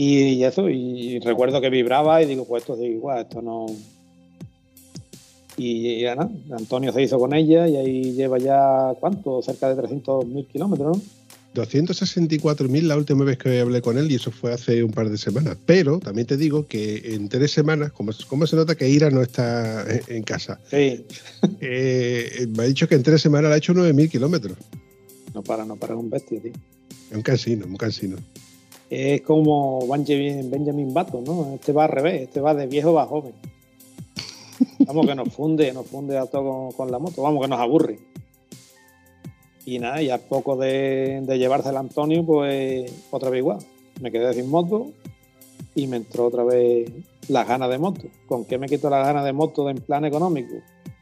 Y, y eso, y recuerdo que vibraba y digo, pues esto sigue igual, esto no. Y ya nada, Antonio se hizo con ella y ahí lleva ya, ¿cuánto? Cerca de 300.000 kilómetros, ¿no? 264.000 la última vez que hablé con él y eso fue hace un par de semanas. Pero también te digo que en tres semanas, como, como se nota que Ira no está en, en casa, Sí, eh, me ha dicho que en tres semanas le ha hecho 9.000 kilómetros. no para, no para, es un bestia, tío. Es un cansino, un cansino. Es como Benjamin, Button, ¿no? Este va al revés, este va de viejo a joven. Vamos, que nos funde, nos funde a todo con, con la moto, vamos, que nos aburre. Y nada, y a poco de, de llevarse el Antonio, pues otra vez igual. Me quedé sin moto y me entró otra vez las ganas de moto. ¿Con qué me quito las ganas de moto en plan económico?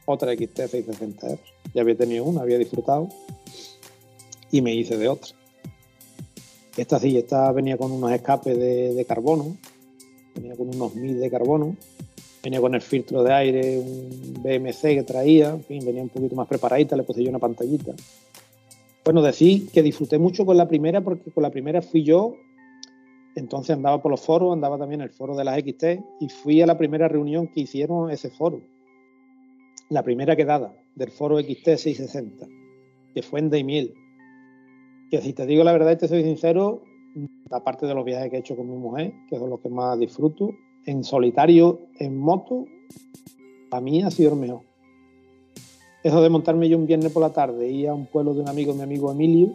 Otra XT660R. Ya había tenido una, había disfrutado y me hice de otra. Esta sí, esta venía con unos escapes de, de carbono, venía con unos mil de carbono, venía con el filtro de aire, un BMC que traía, en fin, venía un poquito más preparadita, le puse yo una pantallita. Bueno, decir que disfruté mucho con la primera porque con la primera fui yo, entonces andaba por los foros, andaba también el foro de las XT y fui a la primera reunión que hicieron ese foro. La primera quedada del foro XT 660, que fue en Daimiel que si te digo la verdad y soy sincero, aparte de los viajes que he hecho con mi mujer, que son los que más disfruto, en solitario, en moto, para mí ha sido el mejor. Eso de montarme yo un viernes por la tarde, ir a un pueblo de un amigo, mi amigo Emilio,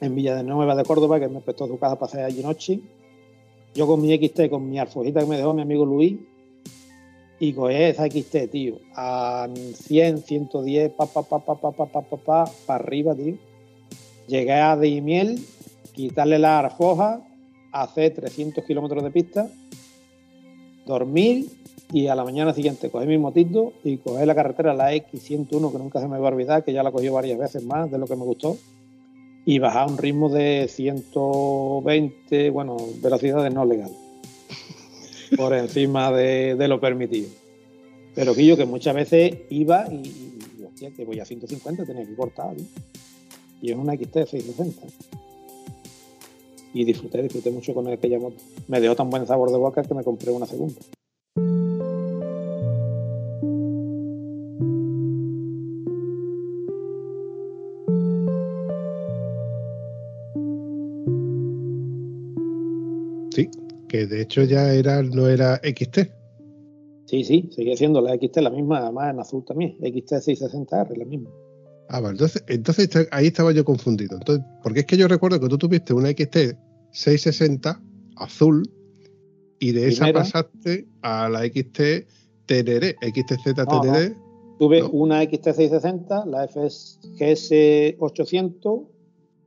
en Villa de Nueva de Córdoba, que me prestó su casa para hacer allí noche. Yo con mi XT, con mi alfojita que me dejó mi amigo Luis, y coger esa XT, tío, a 100, 110, pa, pa, pa, pa, pa, pa, pa, pa, pa, para arriba, tío llegué a Deimiel, quitarle la arfoja, hacer 300 kilómetros de pista, dormir y a la mañana siguiente coger mi motito y coger la carretera, la X101, que nunca se me va a olvidar, que ya la cogí varias veces más de lo que me gustó, y bajar a un ritmo de 120, bueno, velocidades no legales, por encima de, de lo permitido. Pero que yo que muchas veces iba y, y, hostia, que voy a 150, tenía que cortar. ¿no? y es una XT 660. Y disfruté, disfruté mucho con aquella moto. Me dio tan buen sabor de boca que me compré una segunda. Que de hecho ya era, no era XT. Sí, sí, sigue siendo la XT la misma, además en azul también. XT 660R, la misma. Ah, vale, entonces, entonces ahí estaba yo confundido. Entonces, porque es que yo recuerdo que tú tuviste una XT 660 azul y de esa Primera. pasaste a la XT Teneré, XTZ No, no. Teneré. Tuve ¿no? una XT660, la FGS800, y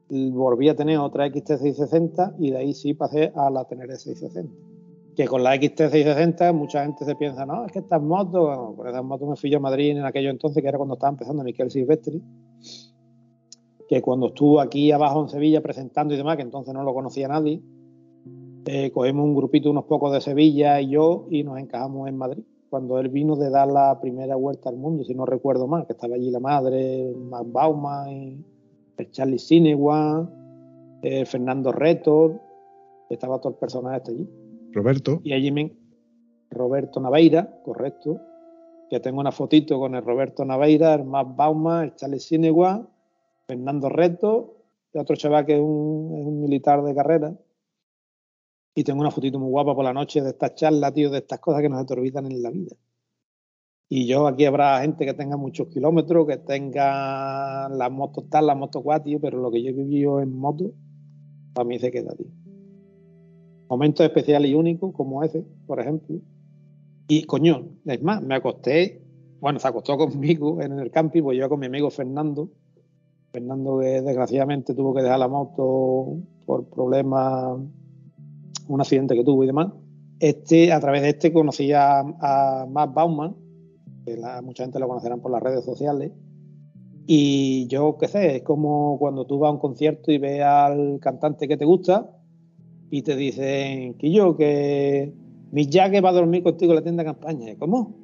volví a tener otra XT660 y de ahí sí pasé a la Teneré 660. Que con la XT660 mucha gente se piensa, no, es que estas motos, bueno, por esas motos me fui yo a Madrid en aquello entonces, que era cuando estaba empezando Miquel Silvestri, que cuando estuvo aquí abajo en Sevilla presentando y demás, que entonces no lo conocía nadie, eh, cogimos un grupito, unos pocos de Sevilla y yo, y nos encajamos en Madrid. Cuando él vino de dar la primera vuelta al mundo, si no recuerdo mal, que estaba allí la madre, Max Bauman, el Charlie Sinewan, el Fernando Retor, estaba todo el personaje este allí. Roberto. Y allí me... Roberto Naveira, correcto, que tengo una fotito con el Roberto Naveira, el Max Bauman, el Charlie Sinewan, Fernando Reto, y otro chaval que es un, es un militar de carrera. Y tengo una fotito muy guapa por la noche de estas charlas, tío, de estas cosas que nos se te olvidan en la vida. Y yo aquí habrá gente que tenga muchos kilómetros, que tenga las motos tal, las motos cual, pero lo que yo he vivido en moto, para mí se queda, tío. Momentos especiales y únicos, como ese, por ejemplo. Y coño, es más, me acosté, bueno, se acostó conmigo en el camping, pues yo con mi amigo Fernando. Fernando que desgraciadamente tuvo que dejar la moto por problemas, un accidente que tuvo y demás. Este, a través de este conocí a, a Matt Bauman, que la- mucha gente lo conocerán por las redes sociales. Y yo qué sé, es como cuando tú vas a un concierto y ves al cantante que te gusta y te dicen que yo, que mi Jack va a dormir contigo en la tienda de campaña. ¿Cómo?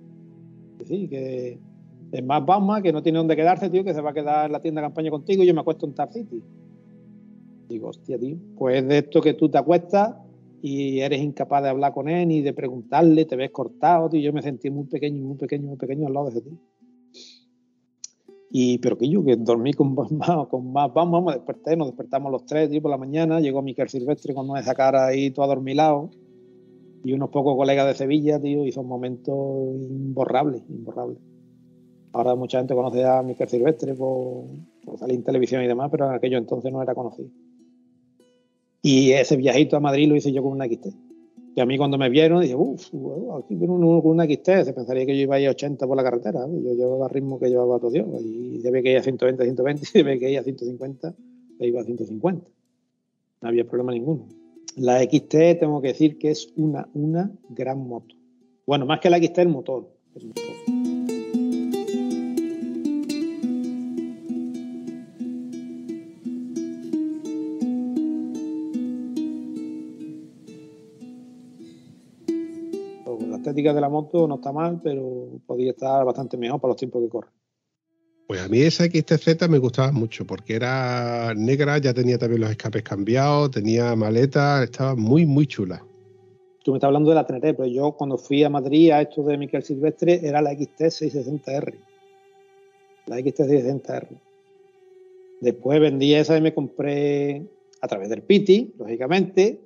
Sí, que es más Bauman, que no tiene dónde quedarse, tío, que se va a quedar en la tienda de campaña contigo y yo me acuesto en Tar City. Digo, hostia, tío, pues es de esto que tú te acuestas y eres incapaz de hablar con él ni de preguntarle, te ves cortado, tío. Yo me sentí muy pequeño, muy pequeño, muy pequeño al lado de ese tío. Y, pero que yo, que dormí con más, con más vamos, me desperté, nos despertamos los tres, tío, por la mañana, llegó Miquel Silvestre con esa cara ahí todo adormilado, y unos pocos colegas de Sevilla, tío, hizo un momento imborrable, imborrable. Ahora mucha gente conoce a Miquel Silvestre por, por salir en televisión y demás, pero en aquello entonces no era conocido. Y ese viajito a Madrid lo hice yo con una XT. Y a mí cuando me vieron, dije, uff, aquí viene uno con una XT, se pensaría que yo iba a ir a 80 por la carretera, ¿eh? yo llevaba ritmo que llevaba todo Dios, y se ve que iba a 120, 120, y se ve que iba a 150, e iba a 150. No había problema ninguno. La XT tengo que decir que es una, una gran moto. Bueno, más que la XT, el motor. El motor. Estética de la moto no está mal, pero podría estar bastante mejor para los tiempos que corren. Pues a mí esa XTZ me gustaba mucho porque era negra, ya tenía también los escapes cambiados, tenía maleta, estaba muy, muy chula. Tú me estás hablando de la Teneré, pero yo cuando fui a Madrid a esto de Miquel Silvestre era la XT660R. La XT660R. Después vendí esa y me compré a través del Piti, lógicamente.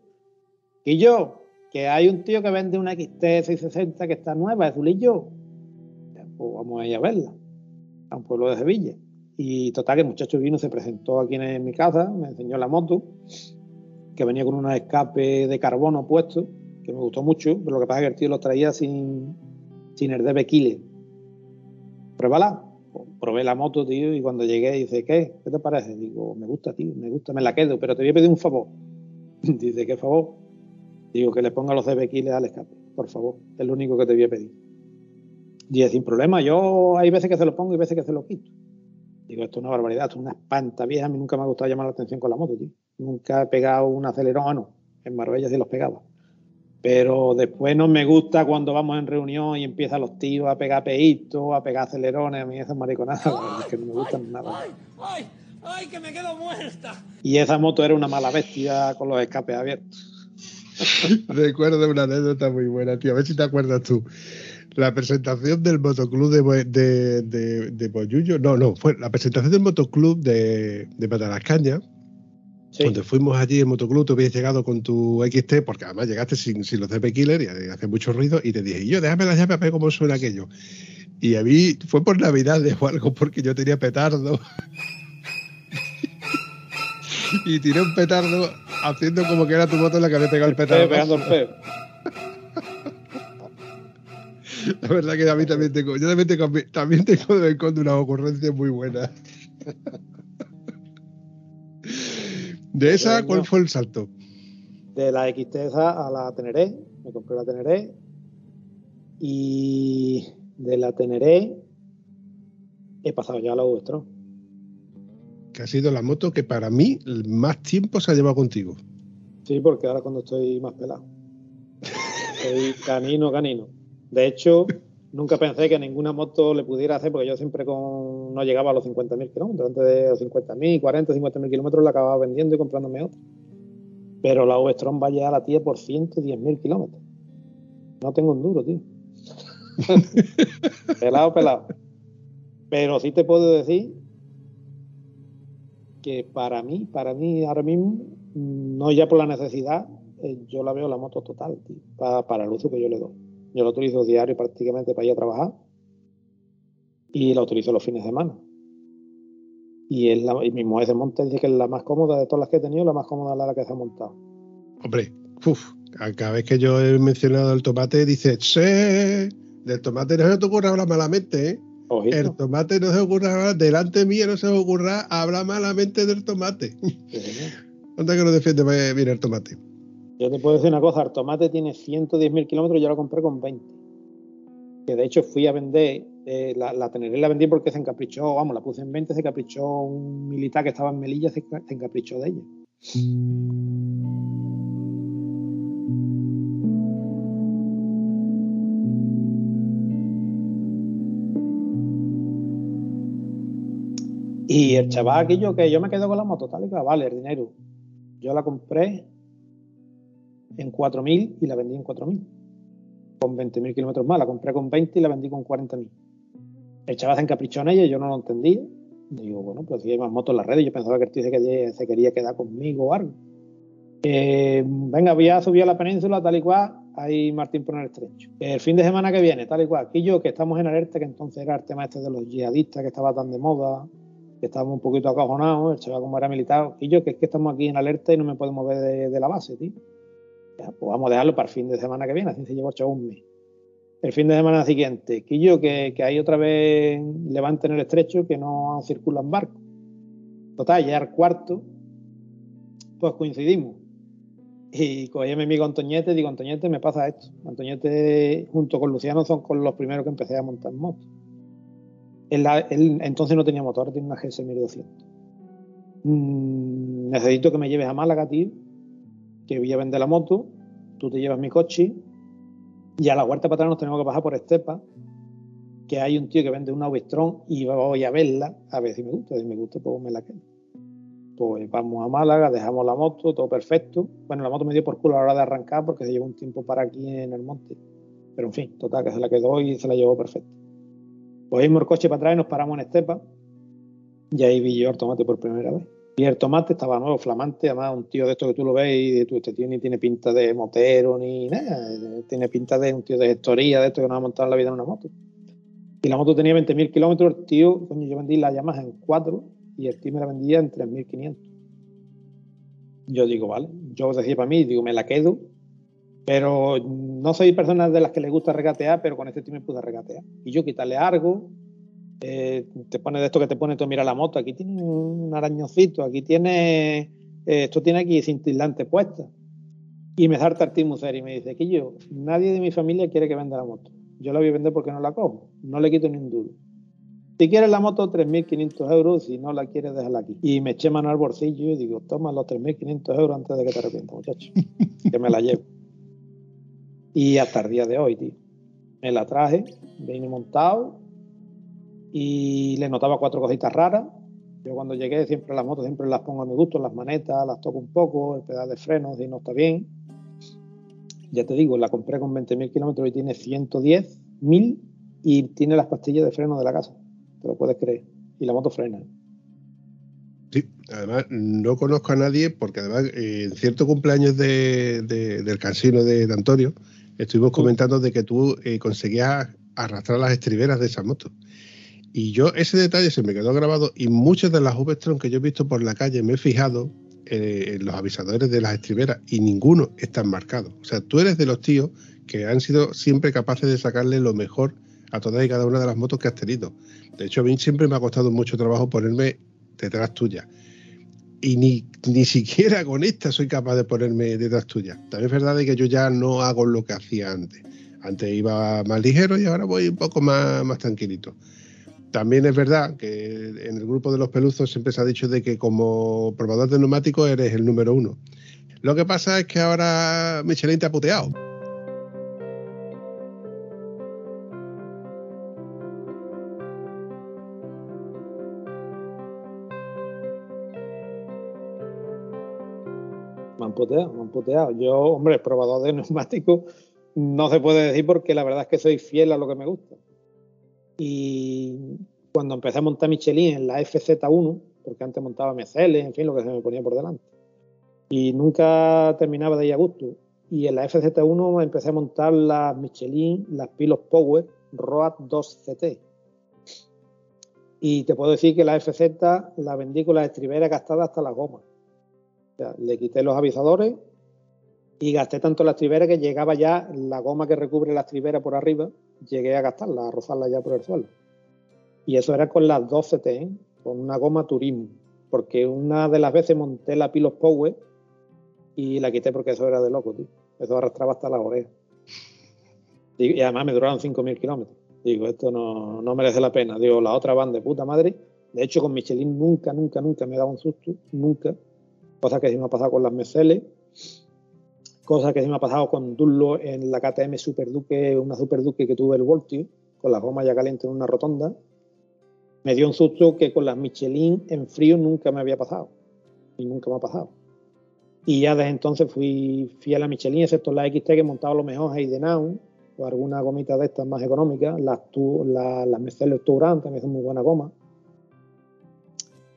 Y yo, que hay un tío que vende una XT660 que está nueva, azulillo. Ya, Pues vamos a ir a verla, a un pueblo de Sevilla. Y total, que el muchacho vino, se presentó aquí en mi casa, me enseñó la moto, que venía con unos escapes de carbono puestos, que me gustó mucho, pero lo que pasa es que el tío los traía sin, sin el DB Killer. Pruébala. Probé la moto, tío, y cuando llegué dice, ¿qué? ¿Qué te parece? Digo, me gusta, tío, me gusta, me la quedo, pero te voy a pedir un favor. dice, ¿qué favor? Digo, que le ponga los Killer al escape, por favor. Es lo único que te voy a pedir. Dice, sin problema, yo hay veces que se lo pongo y veces que se lo quito. Digo, esto es una barbaridad, esto es una espanta vieja. A mí nunca me ha gustado llamar la atención con la moto, tío. Nunca he pegado un acelerón, ah, no. En Marbella sí los pegaba. Pero después no me gusta cuando vamos en reunión y empiezan los tíos a pegar peitos, a pegar acelerones. A mí esas mariconadas, la verdad es que no me gustan nada. ¡Ay, ay, ay, que me quedo muerta! Y esa moto era una mala bestia con los escapes abiertos. Recuerdo una anécdota muy buena, tío. A ver si te acuerdas tú. La presentación del motoclub de, de, de, de Boyullo, no, no, fue la presentación del motoclub de, de Matalascaña, Sí. Cuando fuimos allí en motoclub, tú habías llegado con tu XT, porque además llegaste sin, sin los CP Killer y hace mucho ruido, y te dije, yo, déjame las llaves a ver cómo suena aquello. Y a mí fue por Navidades o algo, porque yo tenía petardo. y tiré un petardo haciendo como que era tu moto en la que había pegado el petardo. pegando el feo. La verdad que a mí también tengo, yo también tengo, también tengo de vez en cuando una ocurrencia muy buena. De esa, ¿cuál fue el salto? De la XT a la Teneré, me compré la Teneré y de la Teneré he pasado ya a la V-Strom. Que ha sido la moto que para mí más tiempo se ha llevado contigo. Sí, porque ahora cuando estoy más pelado. Estoy canino, canino. De hecho, nunca pensé que ninguna moto le pudiera hacer, porque yo siempre con, no llegaba a los 50.000 kilómetros. Antes de los 50.000, 40, 50.000 kilómetros la acababa vendiendo y comprándome otra. Pero la V-Strom va a llegar a la tía por 110.000 kilómetros. No tengo un duro, tío. pelado, pelado. Pero sí te puedo decir que para mí, para mí ahora mismo, no ya por la necesidad, eh, yo la veo la moto total, tío, para, el uso que yo le doy. Yo la utilizo diario prácticamente para ir a trabajar y la utilizo los fines de semana. Y, es la, y mi mujer se monta dice que es la más cómoda de todas las que he tenido, la más cómoda es la que se ha montado. Hombre, uf, cada vez que yo he mencionado el tomate, dice, sí, del tomate no se te ocurra hablar malamente, ¿eh? Ojito. El tomate no se ocurra delante mío no se ocurra hablar malamente del tomate. ¿Dónde que no defiende bien el tomate? Yo te puedo decir una cosa, el tomate tiene 110.000 kilómetros y yo la compré con 20. Que de hecho fui a vender, eh, la, la Teneré la vendí porque se encaprichó, vamos, la puse en 20, se encaprichó un militar que estaba en Melilla, se, se encaprichó de ella. Y el chaval aquello que yo me quedo con la moto, tal y cual, vale, el dinero. Yo la compré en 4.000 y la vendí en 4.000. Con 20.000 kilómetros más. La compré con 20 y la vendí con 40.000. El chaval se encaprichó en ella y yo no lo entendía. Digo, bueno, pues si hay más motos en las redes, yo pensaba que el tío se quería, se quería quedar conmigo o algo. Eh, venga, voy a subir a la península, tal y cual, ahí Martín por el estrecho. El fin de semana que viene, tal y cual, aquí yo, que estamos en alerta, que entonces era el tema este de los yihadistas, que estaba tan de moda, que estábamos un poquito acojonados, el chaval como era militar, y yo, que es que estamos aquí en alerta y no me puedo mover de, la base, tío. Pues vamos a dejarlo para el fin de semana que viene, así se llevó hecho un mes. El fin de semana siguiente, Quillo, que, que hay otra vez levante en el estrecho que no circulan barcos. Total, ya el cuarto, pues coincidimos. Y cogí a mi amigo Antoñete y digo, Antoñete, me pasa esto. Antoñete junto con Luciano son los primeros que empecé a montar moto. Entonces no tenía motor, tiene una GS 1200. Mm, necesito que me lleves a Málaga, tío, que voy a vender la moto, tú te llevas mi coche y a la huerta para atrás nos tenemos que pasar por Estepa, que hay un tío que vende una Ovestron y voy a verla, a ver si me gusta, si me gusta pues me la quedo. Pues vamos a Málaga, dejamos la moto, todo perfecto. Bueno, la moto me dio por culo a la hora de arrancar porque se llevó un tiempo para aquí en el monte. Pero en fin, total, que se la quedó y se la llevó perfecto. Cogimos el coche para atrás y nos paramos en Estepa. Y ahí vi yo el tomate por primera vez. Y el tomate estaba nuevo, flamante, además un tío de esto que tú lo ves y tú, este tío ni tiene pinta de motero ni nada, tiene pinta de un tío de gestoría, de esto que no ha montado en la vida en una moto. Y la moto tenía 20.000 kilómetros, el tío, coño, yo vendí la Yamaha en 4 y el tío me la vendía en 3.500. Yo digo, vale, yo decía para mí, digo, me la quedo, pero no soy persona de las que le gusta regatear, pero con este tío me pude regatear. Y yo quitarle algo, eh, te pone de esto que te pone tú, mira la moto, aquí tiene un arañocito, aquí tiene, eh, esto tiene aquí cintilante puesta. Y me salta el tío y me dice, que yo, nadie de mi familia quiere que venda la moto. Yo la voy a vender porque no la cojo, no le quito ni un duro. Si quieres la moto, 3.500 euros, si no la quieres, déjala aquí. Y me eché mano al bolsillo y digo, toma los 3.500 euros antes de que te arrepientas, muchacho, que me la llevo. Y hasta el día de hoy, tío. Me la traje, vine montado, y le notaba cuatro cositas raras. Yo cuando llegué siempre las motos siempre las pongo a mi gusto, las manetas, las toco un poco, el pedal de frenos y no está bien. Ya te digo, la compré con 20.000 kilómetros y tiene 110.000 y tiene las pastillas de freno de la casa. Te lo puedes creer. Y la moto frena. Sí, además no conozco a nadie porque además eh, en cierto cumpleaños de, de, del cansino de, de Antonio estuvimos comentando de que tú eh, conseguías arrastrar las estriberas de esa moto. Y yo ese detalle se me quedó grabado y muchas de las V-Strom que yo he visto por la calle me he fijado eh, los avisadores de las estriberas y ninguno está marcado. O sea, tú eres de los tíos que han sido siempre capaces de sacarle lo mejor a todas y cada una de las motos que has tenido. De hecho, a mí siempre me ha costado mucho trabajo ponerme detrás tuya. Y ni, ni siquiera con esta soy capaz de ponerme detrás tuya. También es verdad que yo ya no hago lo que hacía antes. Antes iba más ligero y ahora voy un poco más, más tranquilito. También es verdad que en el grupo de los peluzos siempre se ha dicho de que como probador de neumáticos eres el número uno. Lo que pasa es que ahora Michelin te ha puteado. Puteado, me han puteado. Yo, hombre, probador de neumáticos no se puede decir porque la verdad es que soy fiel a lo que me gusta. Y cuando empecé a montar Michelin en la FZ1, porque antes montaba MCL, en fin, lo que se me ponía por delante. Y nunca terminaba de ir a gusto. Y en la FZ1 empecé a montar las Michelin, las Pilos Power Road 2CT. Y te puedo decir que la FZ la vendí con las estriberas gastadas hasta las gomas. Sea, le quité los avisadores y gasté tanto la estribera que llegaba ya la goma que recubre la estribera por arriba, llegué a gastarla, a rozarla ya por el suelo. Y eso era con las 12 T, ¿eh? con una goma Turismo, porque una de las veces monté la Pilos Power y la quité porque eso era de loco, tío. Eso arrastraba hasta las orejas. Y además me duraron 5.000 kilómetros. Digo, esto no, no merece la pena. Digo, la otra van de puta madre. De hecho, con Michelin nunca, nunca, nunca me he dado un susto. Nunca. Cosa que sí me ha pasado con las Mercedes cosa que sí me ha pasado con Dullo en la KTM Super Duque, una Super Duque que tuve el Voltio, con las gomas ya calientes en una rotonda. Me dio un susto que con las Michelin en frío nunca me había pasado. Y nunca me ha pasado. Y ya desde entonces fui fiel a Michelin, excepto la XT que montaba lo mejor Heidenau, o alguna gomita de estas más económicas. Las, la, las Mercedes Touran también son muy buena goma.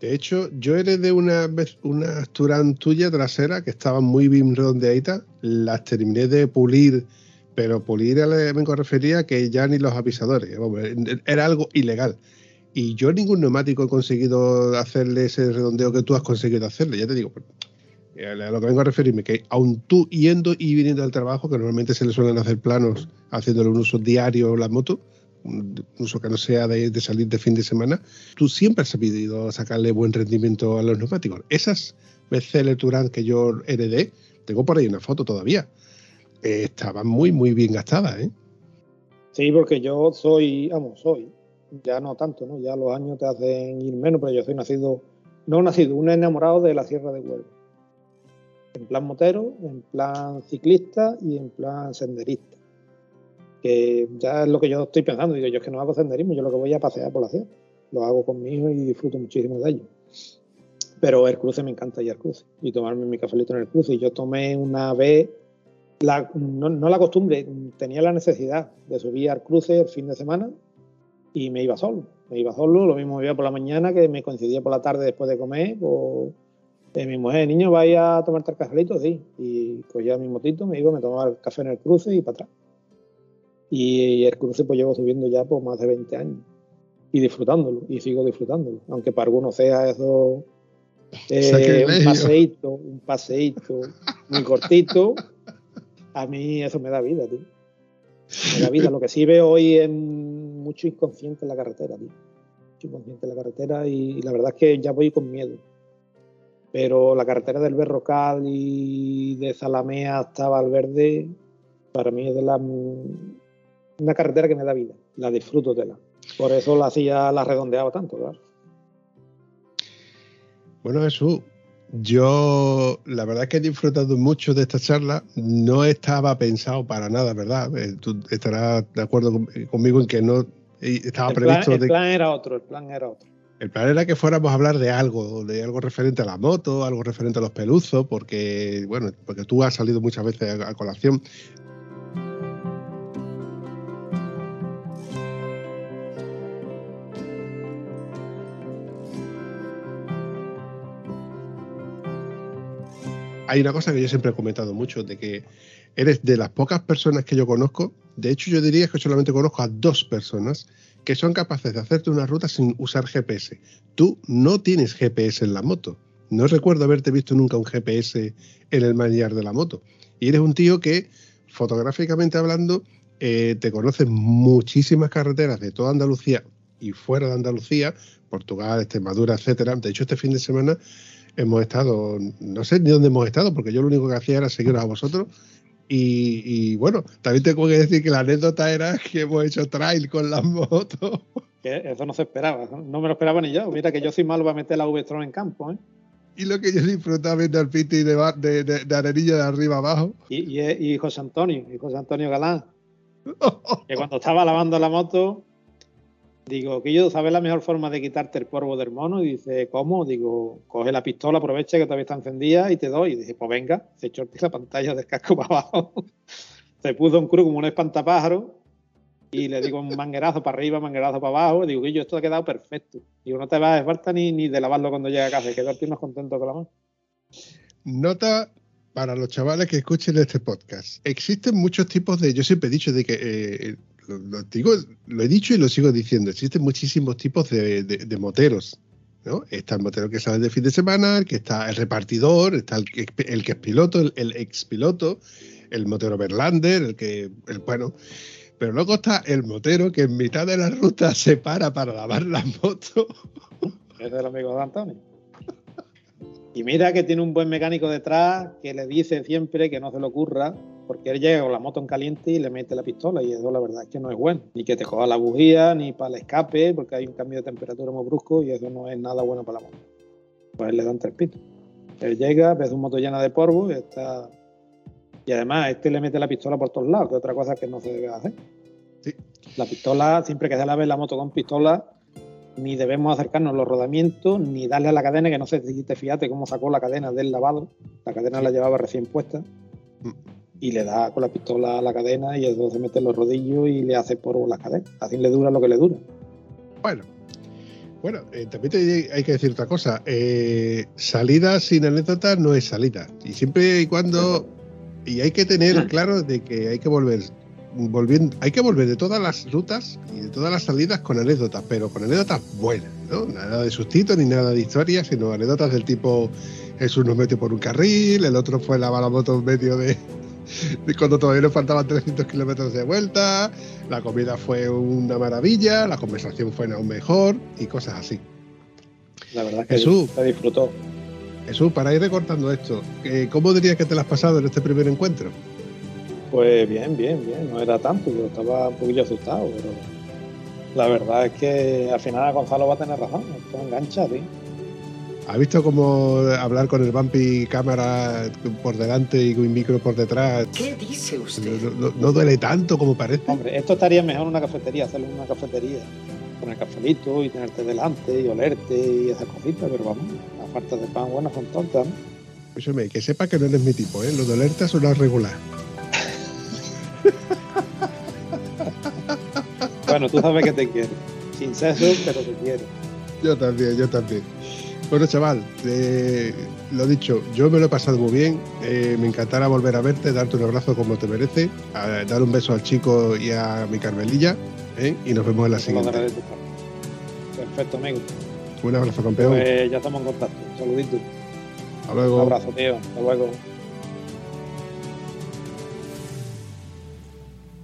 De hecho, yo heredé una vez una Touran tuya trasera que estaba muy bien redondeadita. Las terminé de pulir, pero pulir me refería que ya ni los avisadores. Era algo ilegal. Y yo ningún neumático he conseguido hacerle ese redondeo que tú has conseguido hacerle. Ya te digo, a lo que vengo a referirme, que aun tú yendo y viniendo al trabajo, que normalmente se le suelen hacer planos haciéndole un uso diario la moto, un uso que no sea de, salir de fin de semana, tú siempre has sabido sacarle buen rendimiento a los neumáticos. Esas Mercedes Turán que yo heredé, tengo por ahí una foto todavía, eh, estaban muy, muy bien gastadas. ¿eh? Sí, porque yo soy, vamos, soy, ya no tanto, ¿no? Ya los años te hacen ir menos, pero yo soy nacido, no nacido, un enamorado de la Sierra de Huelva. En plan motero, en plan ciclista y en plan senderista que ya es lo que yo estoy pensando. Digo, yo es que no hago senderismo, yo lo que voy a pasear por la ciudad. Lo hago con mi hijo y disfruto muchísimo de ello. Pero el cruce me encanta ir al cruce y tomarme mi cafelito en el cruce. Y yo tomé una vez, la, no, no, la costumbre, tenía la necesidad de subir al cruce el fin de semana y me iba solo. Me iba solo, lo mismo me iba por la mañana que me coincidía por la tarde después de comer. Pues, eh, mi mujer, niño, vaya a tomarte el cafelito, sí. Y cogía mi motito, me iba, me tomaba el café en el cruce y para atrás. Y el cruce pues llevo subiendo ya por más de 20 años y disfrutándolo, y sigo disfrutándolo, aunque para algunos sea eso eh, un paseíto, un paseíto muy cortito, a mí eso me da vida, tío. Me da vida. Lo que sí veo hoy es mucho inconsciente en la carretera, tío. Mucho inconsciente en la carretera y la verdad es que ya voy con miedo. Pero la carretera del Berrocal y de Zalamea hasta Valverde, para mí es de las una carretera que me da vida, la disfruto de la. Por eso la hacía, la redondeaba tanto, claro. Bueno, Jesús, yo la verdad es que he disfrutado mucho de esta charla. No estaba pensado para nada, ¿verdad? Eh, tú estarás de acuerdo conmigo en que no estaba previsto. el plan era otro, el plan era otro. El plan era que fuéramos a hablar de algo, de algo referente a la moto, algo referente a los peluzos, porque, bueno, porque tú has salido muchas veces a colación. Hay una cosa que yo siempre he comentado mucho, de que eres de las pocas personas que yo conozco, de hecho yo diría que solamente conozco a dos personas que son capaces de hacerte una ruta sin usar GPS. Tú no tienes GPS en la moto, No recuerdo haberte visto nunca un GPS en el manillar de la moto. Y eres un tío que, fotográficamente hablando, eh, te conoces muchísimas carreteras de toda Andalucía y fuera de Andalucía, Portugal, Extremadura, etcétera. De hecho, este fin de semana hemos estado, no sé ni dónde hemos estado, porque yo lo único que hacía era seguiros a vosotros. Y, bueno, también tengo que decir que la anécdota era que hemos hecho trail con las motos. eso no se esperaba, no me lo esperaba ni yo. Mira que yo soy malo para meter la v en campo, ¿eh? Y lo que yo disfrutaba viendo al Piti de, de, de, de de arriba abajo. Y, y, José Antonio, y José Antonio Galán. que cuando estaba lavando la moto, Digo, que yo sabes la mejor forma de quitarte el polvo del mono. Y dice, ¿cómo? Digo, coge la pistola, aprovecha que todavía está encendida y te doy. Y dice, pues venga, se echó la pantalla del casco para abajo. se puso un cruz como un espantapájaro y le digo un manguerazo para arriba, manguerazo para abajo. Digo, que yo esto ha quedado perfecto. Digo, no te vas a falta ni, ni de lavarlo cuando llegue a casa, quedarte más contento con la mano. Nota para los chavales que escuchen este podcast. Existen muchos tipos de, yo siempre he dicho de que eh, lo, he dicho y lo sigo diciendo, existen muchísimos tipos de, moteros. ¿no? Está el motero que sale de fin de semana, el que está el repartidor, está el, que es piloto, el, el ex piloto, el motero Berlander, el que, el, bueno, pero luego está el motero que en mitad de la ruta se para para lavar la moto. Es el amigo de Antonio. Y mira que tiene un buen mecánico detrás que le dice siempre que no se le ocurra, porque él llega con la moto en caliente y le mete la pistola, y eso la verdad es que no es bueno. Ni que te coja la bujía, ni para el escape, porque hay un cambio de temperatura muy brusco y eso no es nada bueno para la moto. Pues él le dan tres pitos. Él llega, ve un moto llena de polvo y está. Y además, este le mete la pistola por todos lados, que es otra cosa que no se debe hacer. La pistola, siempre que se la ve la moto con pistola, ni debemos acercarnos a los rodamientos, ni darle a la cadena, que no sé si te fíjate cómo sacó la cadena del lavado. La cadena la llevaba recién puesta. Mm. Y le da con la pistola a la cadena y se mete los rodillos y le hace polvo la cadena. Así le dura lo que le dura. Bueno, bueno, eh, también hay que decir otra cosa. Eh, salida sin anécdota no es salida. Y siempre y cuando. Y hay que tener claro de que hay que volver volviendo, hay que volver de todas las rutas y de todas las salidas con anécdotas, pero con anécdotas buenas, ¿no? Nada de sustitos ni nada de historias, sino anécdotas del tipo Jesús nos metió por un carril, el otro fue la moto en medio de, cuando todavía nos faltaban 300 kilómetros de vuelta, la comida fue una maravilla, la conversación fue aún mejor y cosas así. La verdad que Jesús, se disfrutó. Jesús, para ir recortando esto, eh, ¿cómo dirías que te lo has pasado en este primer encuentro? Pues bien, bien, bien. No era tanto, yo estaba un poquillo asustado, pero la verdad es que al final Gonzalo va a tener razón. Esto engancha, tío. ¿Ha visto cómo hablar con el Bumpy cámara por delante y un micro por detrás? ¿Qué dice usted? No, duele tanto como parece. Hombre, esto estaría mejor en una cafetería, hacerlo en una cafetería. Poner cafelito y tenerte delante y olerte y esas cositas, pero vamos, las falta de pan buenas son tontas, ¿no? que sepa que no eres mi tipo, ¿eh? Lo de olerte es una regular. bueno, tú sabes que te quiero. Sin sexo, pero te quiero. Yo también, yo también. Bueno, chaval, eh, lo dicho, yo me lo he pasado muy bien. Eh, me encantará volver a verte, darte un abrazo como te merece, dar un beso al chico y a mi Carmelilla. ¿eh? Y nos vemos en la siguiente. Perfecto, amigo. Un abrazo, campeón. Pues ya estamos en contacto. Saludito. Hasta luego. Un abrazo, tío. Hasta luego.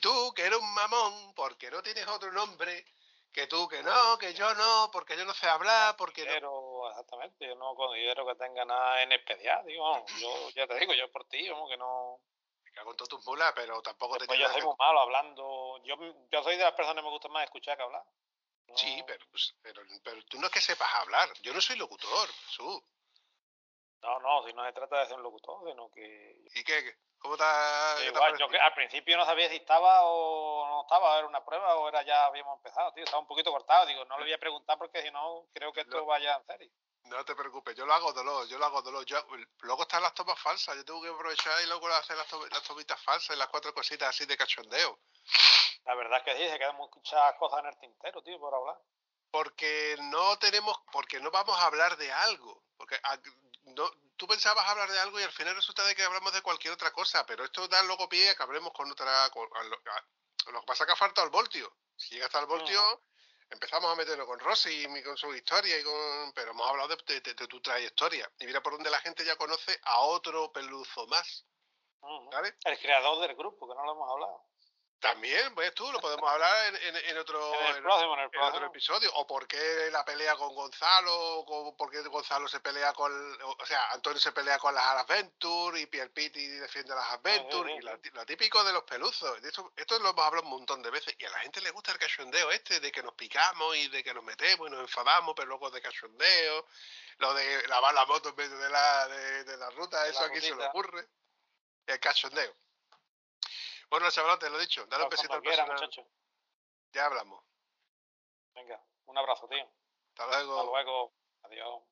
Y tú, que eres un mamón, porque no tienes otro nombre, que tú, que no, que yo no, porque yo no sé hablar, porque no. Pero, exactamente, yo no considero que tenga nada en especial, digo, yo ya te digo, yo por ti, como que no... Me cago en todas tus mulas, pero tampoco te yo soy muy malo hablando, yo, yo soy de las personas que me gusta más escuchar que hablar. No- Sí, pero, pues, pero, pero tú no es que sepas hablar. Yo no soy locutor, Jesús. No, no, si no se trata de ser un locutor, sino que... ¿Y qué? ¿Cómo qué te ha Igual, yo que al principio no sabía si estaba o no estaba, era una prueba o era ya habíamos empezado, tío, estaba un poquito cortado, digo, no le voy a preguntar porque si no, creo que esto No. vaya en serio. No te preocupes, yo lo hago dolor, yo lo hago dolor. Yo, luego están las tomas falsas, yo tengo que aprovechar y luego hacer las, to- las tomitas falsas y las cuatro cositas así de cachondeo. La verdad es que sí, se quedan muchas cosas en el tintero, tío, por hablar. Porque no tenemos, porque no vamos a hablar de algo. Porque no, tú pensabas hablar de algo y al final resulta de que hablamos de cualquier otra cosa, pero esto da luego pie a que hablemos con otra. con- a lo, a- lo que pasa es que ha faltado el voltio. Si llega hasta el voltio, empezamos a meterlo con Rosy y con su historia, y con, pero hemos hablado de, de- tu trayectoria. Y mira por donde la gente ya conoce a otro peluzo más. El creador del grupo, que no lo hemos hablado. También, pues tú, lo podemos hablar en, en- en otro, En el en- próximo, en el en otro episodio. O por qué la pelea con Gonzalo, o por qué Gonzalo se pelea con. O sea, Antonio se pelea con las Adventure y Pierre Pitti defiende las Adventure. sí, y sí. la- lo típico de los peluzos. De Esto, esto lo hemos hablado un montón de veces. Y a la gente le gusta el cachondeo este, de que nos picamos y de que nos metemos y nos enfadamos, pero luego de cachondeo. Lo de lavar la moto en medio de la, de, de la ruta, eso la aquí se le ocurre. El cachondeo. Bueno, chaval, te lo he dicho. Dale un besito al personal. muchacho. Ya hablamos. Venga, un abrazo, tío. Hasta luego. Hasta luego. Adiós.